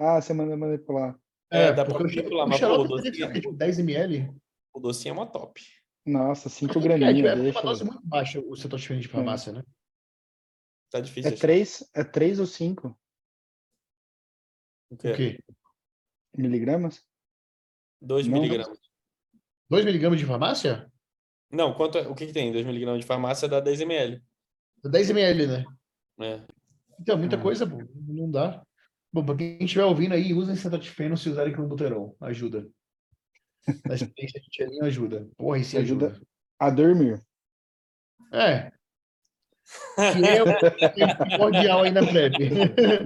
Ah, você manda manipular. É, É, dá pra o, manipular, o mas, o docinho- tipo 10 ml. O docinho é uma top. Nossa, 5 [LAUGHS] É, tipo, graminhas, é deixa. uma dose muito baixa o cetosfene de farmácia, né? Tá difícil. É achar. 3, é 3 ou 5 O O quê? quê? miligramas? 2 Não, miligramas. 2 miligramas de farmácia? Não, quanto é- o que, que tem? 2 miligramas de farmácia dá 10 ml. 10 ml, né? É. Então, muita Ah. coisa, pô, não dá. Bom, pra quem estiver ouvindo aí, usem cetosfeno se usarem clenbuterol. Ajuda. Na experiência de tiarinho ajuda. Porra, isso Ajuda. ajuda. A dormir. É. Que é o primordial aí na PrEP.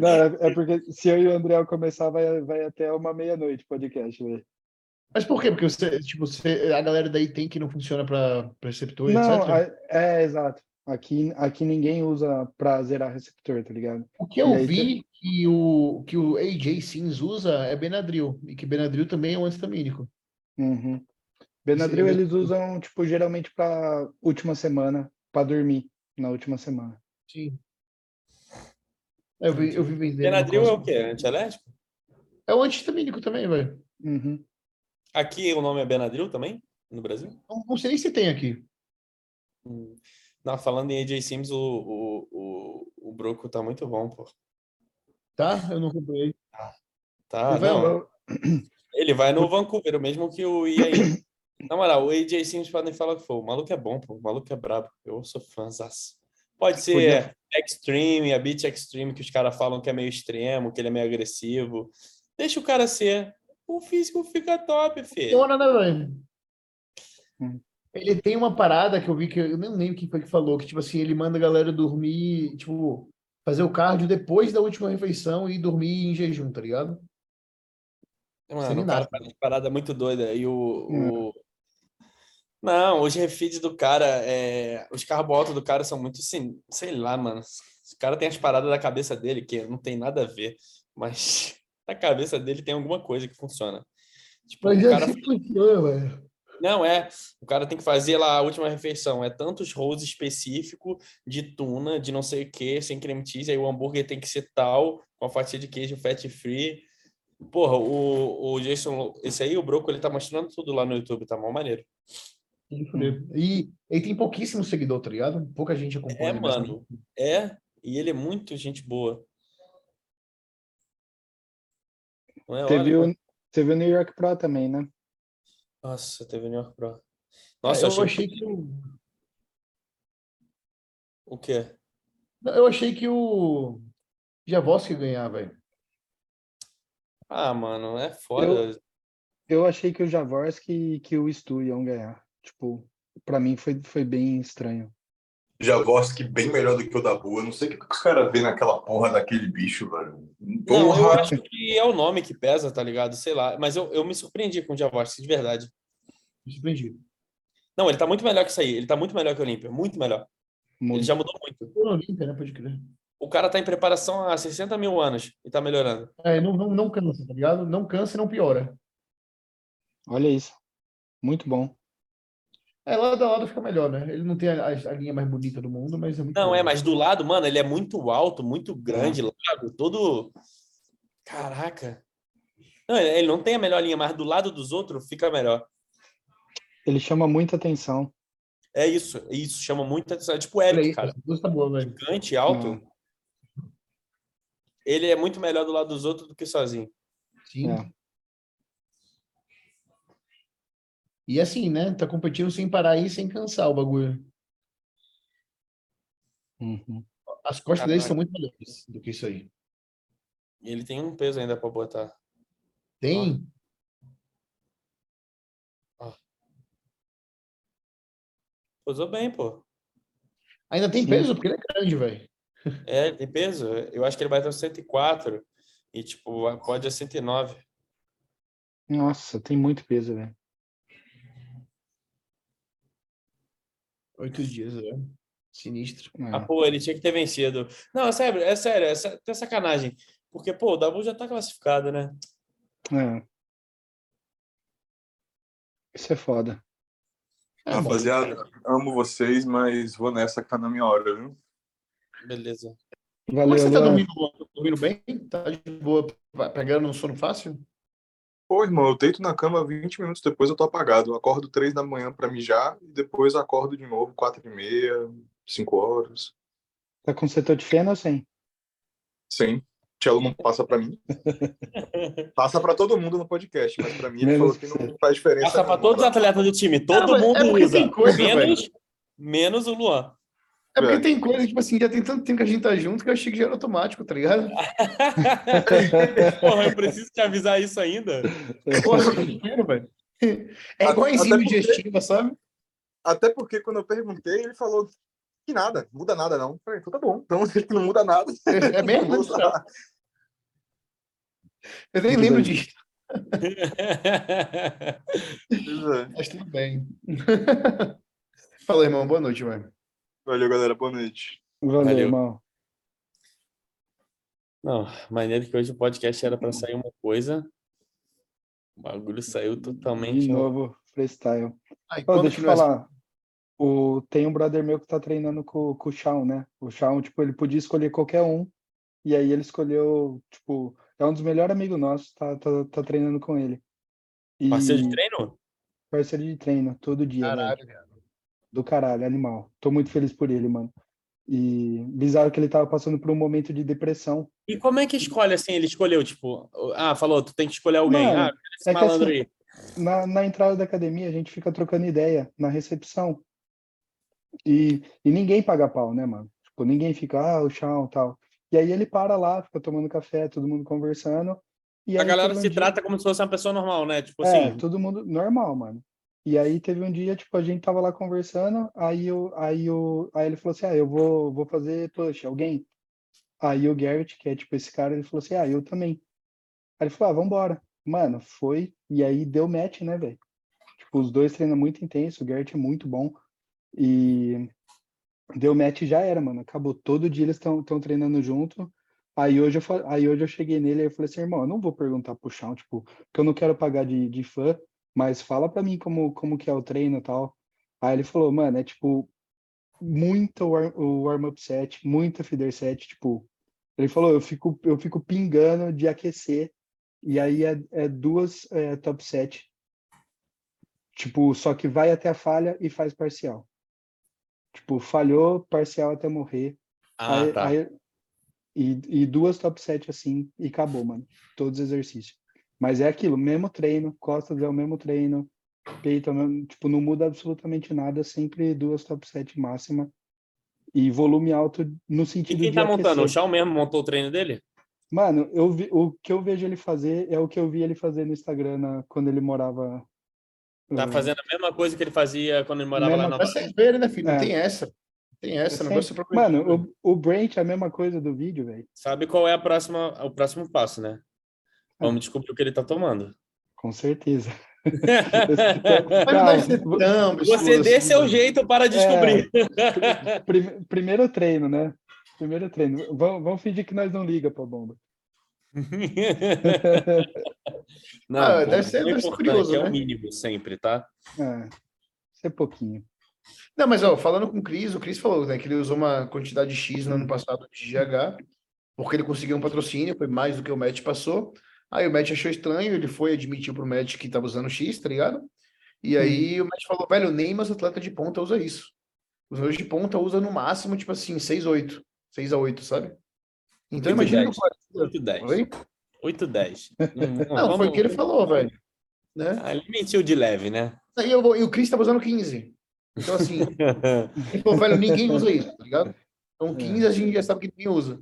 Não, é, é porque se eu e o André começar, vai, vai até uma meia-noite o podcast, velho. Mas por quê? Porque você, tipo, você, a galera daí tem que não funciona para receptor, Não, etc. a- é, exato. Aqui, aqui ninguém usa pra zerar receptor, tá ligado? O que eu aí vi que o que o AJ Sims usa é Benadryl, e que Benadryl também é um antihistamínico. Uhum. Benadryl eu- eles usam, tipo, geralmente pra última semana, pra dormir na última semana. Sim. Eu vi, eu vi vendendo. Benadryl é o quê? Antialérgico? É um antihistamínico também, velho. Uhum. Aqui o nome é Benadryl também? No Brasil? Não, não sei nem se tem aqui. Hum. Não, falando em AJ Sims, o, o, o, o Broco tá muito bom, pô. Tá? Eu não comprei. Tá, vai- não. [CLEARS THROAT] Ele vai no Vancouver, o mesmo que o IAI. Na moral, o AJ Sims podem falar o que for. O maluco é bom, pô. O maluco é brabo. Eu sou fãzaço. Pode ser Podia- Extreme, a Beat Extreme, que os caras falam que é meio extremo, que ele é meio agressivo. Deixa o cara ser. O físico fica top, filho. Funciona, né, velho? Hum. Ele tem uma parada que eu vi que eu nem lembro quem foi que falou, que tipo assim, ele manda a galera dormir, tipo, fazer o cardio depois da última refeição e dormir em jejum, tá ligado? Mano, o cara faz uma parada muito doida. E o. Hum. o- Não, os refeeds do cara, é... os carboidratos do cara são muito assim, sei lá, mano. O cara tem as paradas da cabeça dele que não tem nada a ver, mas [LAUGHS] na cabeça dele tem alguma coisa que funciona. Tipo, Mas o é cara... funciona, velho. Não, é. O cara tem que fazer lá a última refeição. É tantos rolls específico de tuna, de não sei o que, sem creme cheese. Aí o hambúrguer tem que ser tal, com a fatia de queijo fat free. Porra, o, o Jason, esse aí, o Broco, ele tá mostrando tudo lá no YouTube, tá mó maneiro. Que. E ele tem pouquíssimo seguidor, tá ligado? Pouca gente acompanha. É, mano. É, e ele é muito gente boa. Não é? Teve Olha, o, teve o New York Pro também, né? Nossa, teve New York Pro. Ah, Nossa, eu eu achei... achei que o. O quê? Eu achei que o Javoski ganhar, velho. Ah, mano, é foda. Eu achei que o Javorski e que o Stu iam ganhar. Tipo, pra mim foi, foi bem estranho. Javorski bem melhor do que o da Boa. Não sei o que os caras vêem naquela porra daquele bicho, velho. Não, eu Porra! acho que é o nome que pesa, tá ligado? Sei lá. Mas eu, eu me surpreendi com o Javoski, de verdade. Me surpreendi. Não, ele tá muito melhor que isso aí. Ele tá muito melhor que o Olímpia. Muito melhor. Ele Muito. já mudou muito. Pô, Olímpia, né? Pode crer. O cara tá em preparação há 60 mil anos e tá melhorando. É, não, não, não cansa, tá ligado? Não cansa e não piora. Olha isso. Muito bom. É, lado a lado fica melhor, né? Ele não tem a, a linha mais bonita do mundo, mas é muito Não, bom. é, mas do lado, mano, ele é muito alto, muito grande, largo, todo. Caraca. Não, ele ele não tem a melhor linha, mas do lado dos outros fica melhor. Ele chama muita atenção. É isso, é isso, chama muita atenção. É tipo o Olha Eric, aí, cara. tá boa, velho. Gigante, alto. Não. Ele é muito melhor do lado dos outros do que sozinho. Sim. É. E assim, né? Tá competindo sem parar e sem cansar o bagulho. Uhum. As costas dele são muito melhores do que isso aí. E ele tem um peso ainda pra botar. Tem? Usou bem, pô. Ainda tem Sim. peso, porque ele é grande, velho. É, tem peso. Eu acho que ele vai até 104. E, tipo, pode a 109. Nossa, tem muito peso, velho. Oito dias, velho. Sinistro. Ah, É. pô, ele tinha que ter vencido. Não, é sério, é sério, é sacanagem. Porque, pô, o Dabu já tá classificado, né? É. Isso é foda. É. Rapaziada, amo vocês, mas vou nessa que tá na minha hora, viu? Beleza. Como é Valeu, que você tá dormindo, Luan? dormindo bem? Tá de boa, pegando um sono fácil? Pô, irmão, eu deito na cama 20 minutos depois eu tô apagado. Eu acordo 3 da manhã pra mijar e depois acordo de novo 4 e meia, 5 horas. Tá com setor de feno ou sem? Sim. Tchelo não passa pra mim. [LAUGHS] Passa pra todo mundo no podcast, mas pra mim ele falou que não faz diferença. Passa pra todos os atletas do time. Todo mas é mundo porque usa. coisa, menos, menos o Luan. É porque É. tem coisa, tipo assim, já tem tanto tempo que a gente tá junto que eu achei que já era automático, tá ligado? [LAUGHS] Porra, eu preciso te avisar isso ainda. Porra, que inteiro, velho. É igual enzima digestiva, sabe? Até porque quando eu perguntei, ele falou que nada, muda nada não. Eu Falei, então tá bom. Então [LAUGHS] se não muda nada. É mesmo? vou usar. Eu nem lembro disso, [LAUGHS] é. mas tudo bem. Fala, irmão, boa noite, velho. Valeu, galera. Boa noite. Valeu, Valeu. irmão. Não, maneiro que hoje o podcast era pra sair uma coisa. O bagulho saiu totalmente. De novo, freestyle. Aí, quando deixa eu nós- falar. O, tem um brother meu que tá treinando com, com o Shawn, né? O Shawn, tipo, ele podia escolher qualquer um. E aí ele escolheu, tipo, é um dos melhores amigos nossos, tá, tá, tá treinando com ele. E Parceiro de treino? parceiro de treino, todo dia, velho. Caralho, cara. Do caralho, animal. Tô muito feliz por ele, mano. E bizarro que ele tava passando por um momento de depressão. E como é que escolhe assim? Ele escolheu, tipo, ah, falou, tu tem que escolher alguém. Mano, ah, esse é malandro assim- aí. Na, na entrada da academia, a gente fica trocando ideia na recepção. E, e ninguém paga pau, né, mano? Tipo, ninguém fica, ah, o chão tal. E aí ele para lá, fica tomando café, todo mundo conversando. E A aí galera se dia- trata como se fosse uma pessoa normal, né? Tipo É, assim, todo mundo normal, mano. E aí teve um dia, tipo, a gente tava lá conversando, aí, eu, aí, eu, aí ele falou assim, ah, eu vou, vou fazer push, alguém? Aí o Garrett, que é tipo esse cara, ele falou assim, ah, eu também. Aí ele falou, ah, vambora. Mano, foi, e aí deu match, né, velho? Tipo, os dois treinam muito intenso, o Garrett é muito bom, e deu match já era, mano, acabou. Todo dia eles estão treinando junto, Aí hoje, eu, aí hoje eu cheguei nele e falei assim, irmão, eu não vou perguntar pro chão, tipo, porque eu não quero pagar de, de fã, mas fala pra mim como, como que é o treino e tal. Aí ele falou, mano, é tipo, muito o warm-up set, muita feeder set, tipo, ele falou, eu fico, eu fico pingando de aquecer, e aí é, é duas é, top set, tipo, só que vai até a falha e faz parcial. Tipo, falhou, parcial até morrer. ah, Aí- tá. aí- e, e duas top 7 assim, e acabou, mano. Todos os exercícios. Mas é aquilo, mesmo treino, costas é o mesmo treino, peito é mesmo, tipo, não muda absolutamente nada, sempre duas top 7 máxima. E volume alto no E sentido quem de tá montando? O. Shawn mesmo montou o treino dele? Mano, eu vi, o que eu vejo ele fazer é o que eu vi ele fazer no Instagram na- quando ele morava. Tá eh, fazendo a mesma coisa que ele fazia quando ele morava lá na Mas vocês verem, né, filho? Não É. tem essa. Não tem essa, o sempre- negócio é progressivo. Mano, o, o Brent é a mesma coisa do vídeo, velho. Sabe qual é a próxima, o próximo passo, né? Vamos descobrir o que ele tá tomando. Com certeza. Não ser Você dê assim, seu né? jeito para descobrir. Prim- primeiro treino, né? Primeiro treino. Vamos, vamos fingir que nós não liga pra bomba. [LAUGHS] Não, Ah, deve ser- é ser importante, curioso, é né? o mínimo sempre, tá? É, isso é pouquinho. Não, mas ó, falando com o Cris, o Cris falou né, que ele usou uma quantidade X no ano passado de GH, porque ele conseguiu um patrocínio, foi mais do que o Matt passou. Aí o Matt achou estranho, ele foi admitiu pro Matt que tava usando X, tá ligado? E aí o Matt falou, velho, nem meus atletas de ponta usa isso. Os meus de ponta usa no máximo, tipo assim, 6, 8. 6 a 8, sabe? Então Oito, imagina dez. que o 8 10. Oi? 8 10. [LAUGHS] Não, foi o que ele falou, velho. Né? Ah, ele mentiu de leve, né? Aí eu vou, e o Chris tava usando 15. Então, assim, [LAUGHS] falou, velho, ninguém usa isso, tá ligado? Então, 15 a gente já sabe que ninguém usa.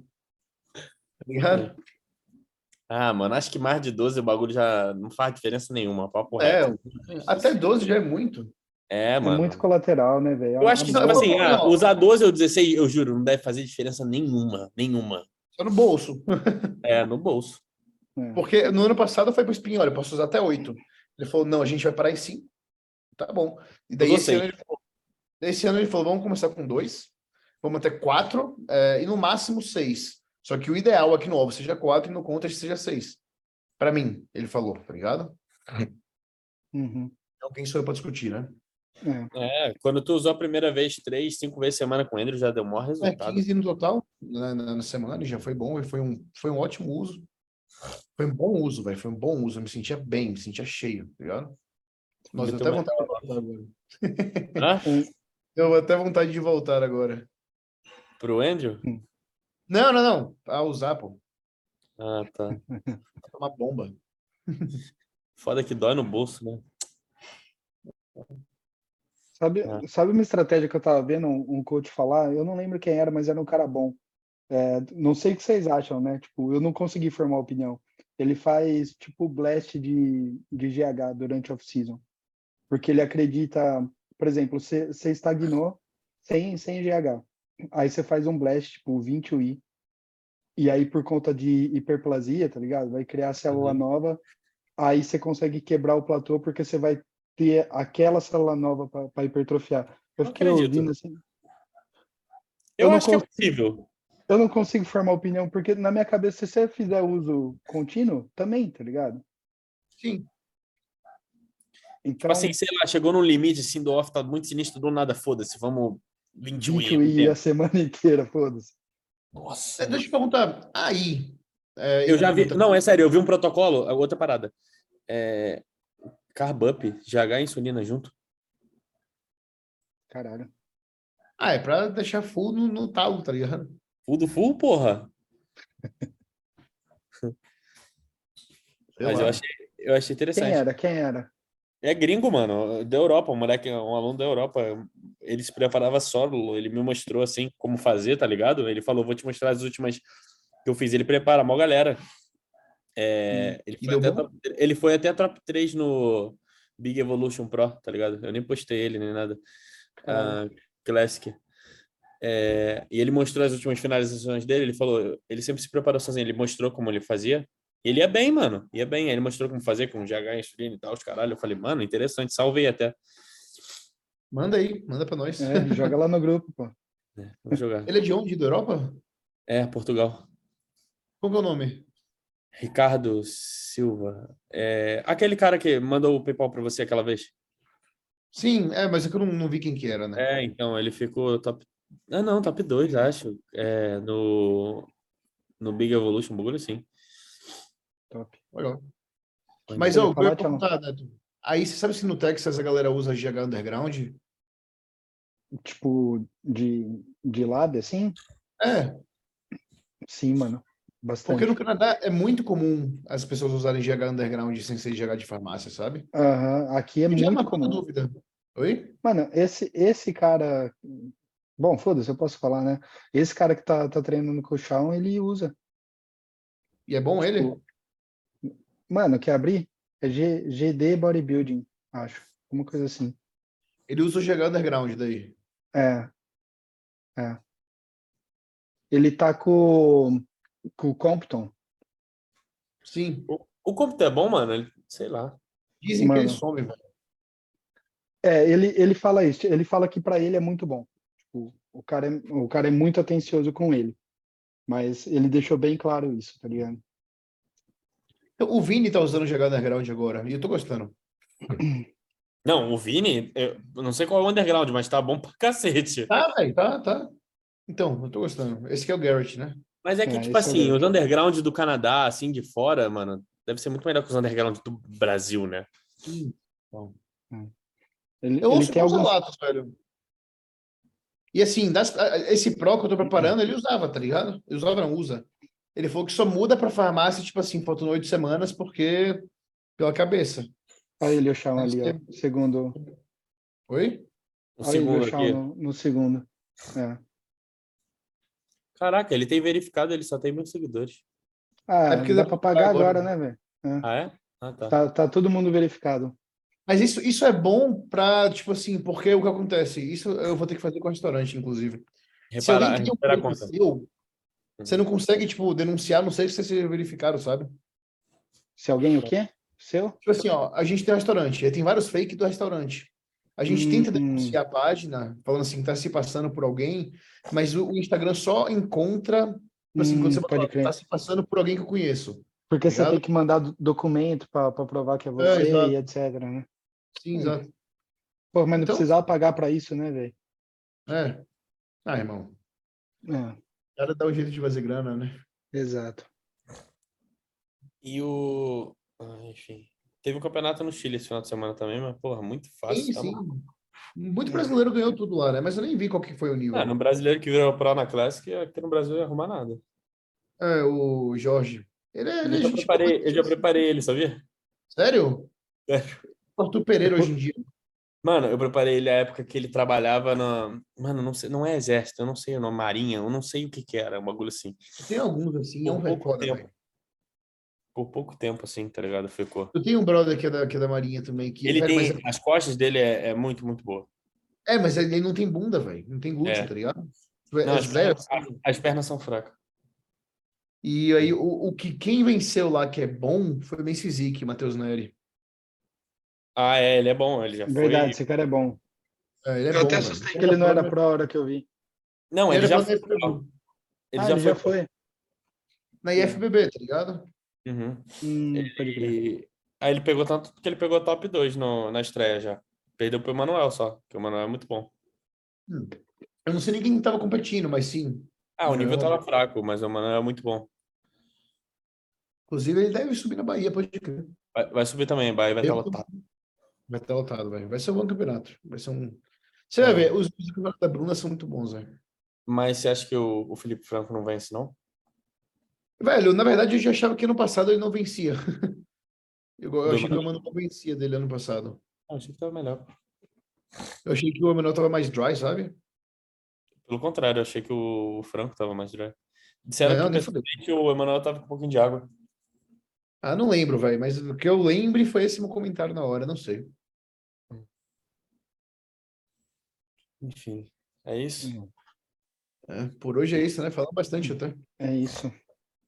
Tá ligado? Ah, mano, acho que mais de 12 o bagulho já não faz diferença nenhuma, papo É, reto. até 12 já é muito. É, É mano. muito colateral, né, velho? Eu acho que, tipo eu assim, ah, usar 12 ou 16, eu juro, não deve fazer diferença nenhuma, nenhuma. Só no bolso. [LAUGHS] É, no bolso. É. Porque no ano passado foi pro Espinho, olha, eu posso usar até 8. Ele falou, não, a gente vai parar em 5. Tá bom. E daí esse ano, ele falou, esse ano ele falou, vamos começar com 2, vamos até 4 e no máximo 6. Só que o ideal aqui no ovo seja 4 e no contest seja 6. Pra mim, ele falou, tá ligado? Uhum. Então quem sou eu pra discutir, né? É. É, quando tu usou a primeira vez três, cinco vezes semana com o Andrew, já deu maior É, resultado. 15 no total na, na, na semana e já foi bom, foi um, foi um ótimo uso. Foi um bom uso, velho. Foi um bom uso. Eu me sentia bem, me sentia cheio, tá ligado? Nossa, eu até vontade de voltar agora. Hã? [LAUGHS] Eu até vontade de voltar agora. Pro Andrew? Não, não, não. A usar, pô. Ah, tá. É uma bomba. [LAUGHS] Foda que dói no bolso, né? Sabe, É. sabe uma estratégia que eu tava vendo um, um coach falar? Eu não lembro quem era, mas era um cara bom. É, não sei o que vocês acham, né? Tipo, eu não consegui formar opinião. Ele faz tipo blast de, de GH durante off-season. Porque ele acredita, por exemplo, você você estagnou sem, sem GH. Aí você faz um blast, tipo 20 UI. E aí, por conta de hiperplasia, tá ligado? Vai criar célula Uhum. nova. Aí você consegue quebrar o platô porque você vai ter aquela célula nova para hipertrofiar. Eu Não fiquei acredito. ouvindo assim. Eu, Eu acho que é consigo. possível. Eu não consigo formar opinião, porque na minha cabeça, se você fizer uso contínuo, também, tá ligado? Sim. Então, Tipo assim, sei lá, chegou num limite assim do off, tá muito sinistro do nada, foda-se, vamos 21 20 UI a semana [LAUGHS] inteira, foda-se. Nossa. É, deixa eu te perguntar. Aí. é, Eu já vi. pergunta- Não, é sério, eu vi um protocolo, outra parada. É. Carb up, GH e insulina junto. Caralho. Ah, é pra deixar full no, no talo, tá ligado? Full do full, porra. [LAUGHS] Mas eu achei, eu achei Quem interessante. era? Quem era? É gringo, mano, da Europa, um moleque, um aluno da Europa. Ele se preparava solo, ele me mostrou assim como fazer, tá ligado? Ele falou, vou te mostrar as últimas que eu fiz. Ele prepara a maior galera. É, ele, E foi top, ele foi até top 3 no Big Evolution Pro, tá ligado? Eu nem postei ele nem nada. Caralho. Ah, Classic. É, e ele mostrou as últimas finalizações dele. Ele falou, ele sempre se preparou sozinho. Ele mostrou como ele fazia. Ele ia bem, mano. Ia bem. Aí ele mostrou como fazer com GH, insulina e tal, os caralho. Eu falei, mano, interessante. Salvei até. Manda aí, manda pra nós. É, joga lá no grupo, pô. É, vou jogar. Ele é de onde? Da Europa? É, Portugal. Qual que é o nome? Ricardo Silva. É, aquele cara que mandou o PayPal pra você aquela vez. Sim, é, mas é que eu não, não vi quem que era, né? É, então, ele ficou top. Ah, não, top 2, acho. É, no, no Big Evolution, bagulho assim. Top. Pode Mas eu, eu falar, ia perguntar, Neto. Aí você sabe se no Texas a galera usa GH Underground? Tipo, de, de lab, assim? É, Sim, mano. Bastante. porque no Canadá é muito comum as pessoas usarem GH Underground sem ser GH de farmácia, sabe? Aham, Aqui é tira muito uma comum. dúvida. Oi? Mano, esse, esse cara. Bom, foda-se, eu posso falar, né? Esse cara que tá, tá treinando com o Shawn, ele usa. E é bom ele? Mano, quer abrir? É G, GD Bodybuilding, acho. Uma coisa assim. Ele usa o GH Underground daí. É. É. Ele tá com, com o Compton. Sim. O, o computador é bom, mano? Ele- sei lá. Dizem que Mano. ele some, velho. É, ele, ele fala isso. Ele fala que pra ele é muito bom. Tipo, o cara é, o cara é muito atencioso com ele. Mas ele deixou bem claro isso, tá ligado? Então, O Vini tá usando o GH Underground agora. E eu tô gostando. Não, o Vini, eu não sei qual é o underground, mas tá bom pra cacete. Tá, velho, tá, tá. Então, eu tô gostando. Esse que é o Garrett, né? Mas é que, É, tipo é o assim, grande. os underground do Canadá, assim, de fora, mano, deve ser muito melhor que os underground do Brasil, né? Ele, Eu ele ouço alguns. relatos, velho. E assim, das- esse Pro que eu tô preparando, ele usava, tá ligado? Ele usava, não usa. Ele falou que só muda pra farmácia, tipo assim, faltam oito semanas, porque pela cabeça. Olha ele, o Mas ali, ó. Segundo. Oi? O Olha ele, segundo aqui. no, no segundo. É. Caraca, ele tem verificado, ele só tem mil seguidores. Ah, É porque dá pra pagar agora, agora. né, velho? Ah, é? Ah, tá. Tá, tá todo mundo verificado. Mas isso, isso é bom pra, tipo assim, porque o que acontece? Isso eu vou ter que fazer com o restaurante, inclusive. Se alguém Reparar, cria um conta. seu, você não consegue, tipo, denunciar, não sei se vocês verificaram, sabe? Se alguém o quê? Seu? Tipo assim, ó, a gente tem um restaurante, tem vários fake do restaurante. A gente tenta Hum. denunciar a página, falando assim, que tá se passando por alguém, mas o, Instagram só encontra, tipo assim, quando Hum, você bota pode crer. tá se passando por alguém que eu conheço. Porque você Ligado? tem que mandar do- documento pra provar que é você exato. e etc, né? Sim, Hum. exato. Pô, mas não Então- precisava pagar pra isso, né, velho? É. Ah, irmão. É, O cara dá um jeito de fazer grana, né? exato. E o. ah, enfim. Teve um campeonato no Chile esse final de semana também, mas, porra, muito fácil. Sim, tá sim. Muito brasileiro ganhou tudo lá, né? Mas eu nem vi qual que foi o nível. Ah, no brasileiro que virou pro na Classic, aqui no Brasil não ia arrumar nada. É, o Jorge. Ele é, ele é Eu já, preparei, eu já preparei ele, sabia? Sério? Sério. Arthur Pereira hoje em [LAUGHS] dia. Mano, eu preparei ele a época que ele trabalhava na. Mano, não sei, não é exército, eu não sei o nome, marinha, eu não sei o que que era, um bagulho assim. Tem alguns assim, é um Por pouco foda, tempo. Por pouco tempo, assim, tá ligado? Ficou. Eu tenho um brother que é da, que é da Marinha também. Que, Ele velho, tem. mas- As costas dele é, é muito, muito boa. é, mas ele não tem bunda, velho. Não tem glúteo, É. tá ligado? Não, As pernas, as pernas são fracas. E aí, o, o que quem venceu lá que é bom foi o Men's Physique, Matheus Neri. Ah, é, ele é bom, ele já Verdade, foi. esse cara é bom. É, ele é eu bom, até assustei que ele não era pro a hora que eu vi. Não, ele, Ele já foi. pra- Ele ah, já ele foi. já foi. Na IFBB, tá ligado? Uhum. Hum, pode crer. E... Aí ele pegou tanto que ele pegou top 2 no, na estreia já. Perdeu pro Manuel só, que o Manuel é muito bom. Hum. Eu não sei nem quem tava competindo, mas sim. Ah, o nível tava fraco, mas o Manuel é muito bom. Inclusive, ele deve subir na Bahia, pode crer. Vai, vai subir também, vai, vai estar Eu- lotado. Vai estar lotado, velho. Vai ser um bom campeonato. Vai ser um. Você vai É. ver, os, os campeonatos da Bruna são muito bons, velho. Mas você acha que o, o Felipe Franco não vence, não? Velho, na verdade, eu já achava que ano passado ele não vencia. [LAUGHS] Eu, eu achei que o Emanuel não vencia dele ano passado. Eu achei que tava melhor. Eu achei que o Emanuel tava mais dry, sabe? Pelo contrário, eu achei que o Franco tava mais dry. Disseram Não, que, pessoalmente, o Emanuel tava com um pouquinho de água. Ah, não lembro, velho. Mas o que eu lembre foi esse meu comentário na hora, não sei. Enfim, é isso. É, por hoje é isso, né? Falando bastante até. É isso.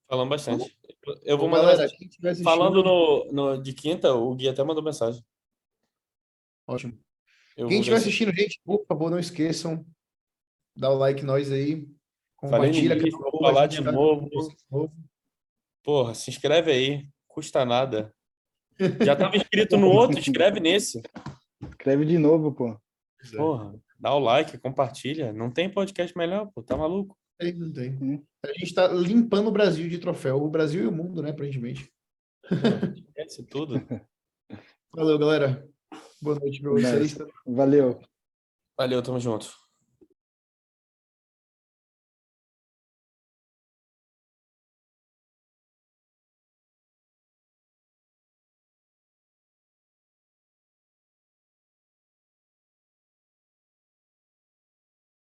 Falamos bastante. Eu vou mandar. galera, Falando no, no, de quinta, o Gui até mandou mensagem. Ótimo. Eu Quem estiver assistindo, gente, por favor, não esqueçam. Dá o like nós aí. Falei Compartilha. acabou, vou falar de tá- novo. Porra, se inscreve aí. Custa nada. [LAUGHS] Já estava inscrito no outro, inscreve nesse. Escreve de novo, pô. Porra, dá o like, compartilha. Não tem podcast melhor, pô. Tá maluco? Tem, não tem. Hum. A gente tá limpando o Brasil de troféu. O Brasil e o mundo, né, aparentemente. Porra, esquece tudo. Valeu, galera. Boa noite pra vocês. Valeu. Valeu, tamo junto.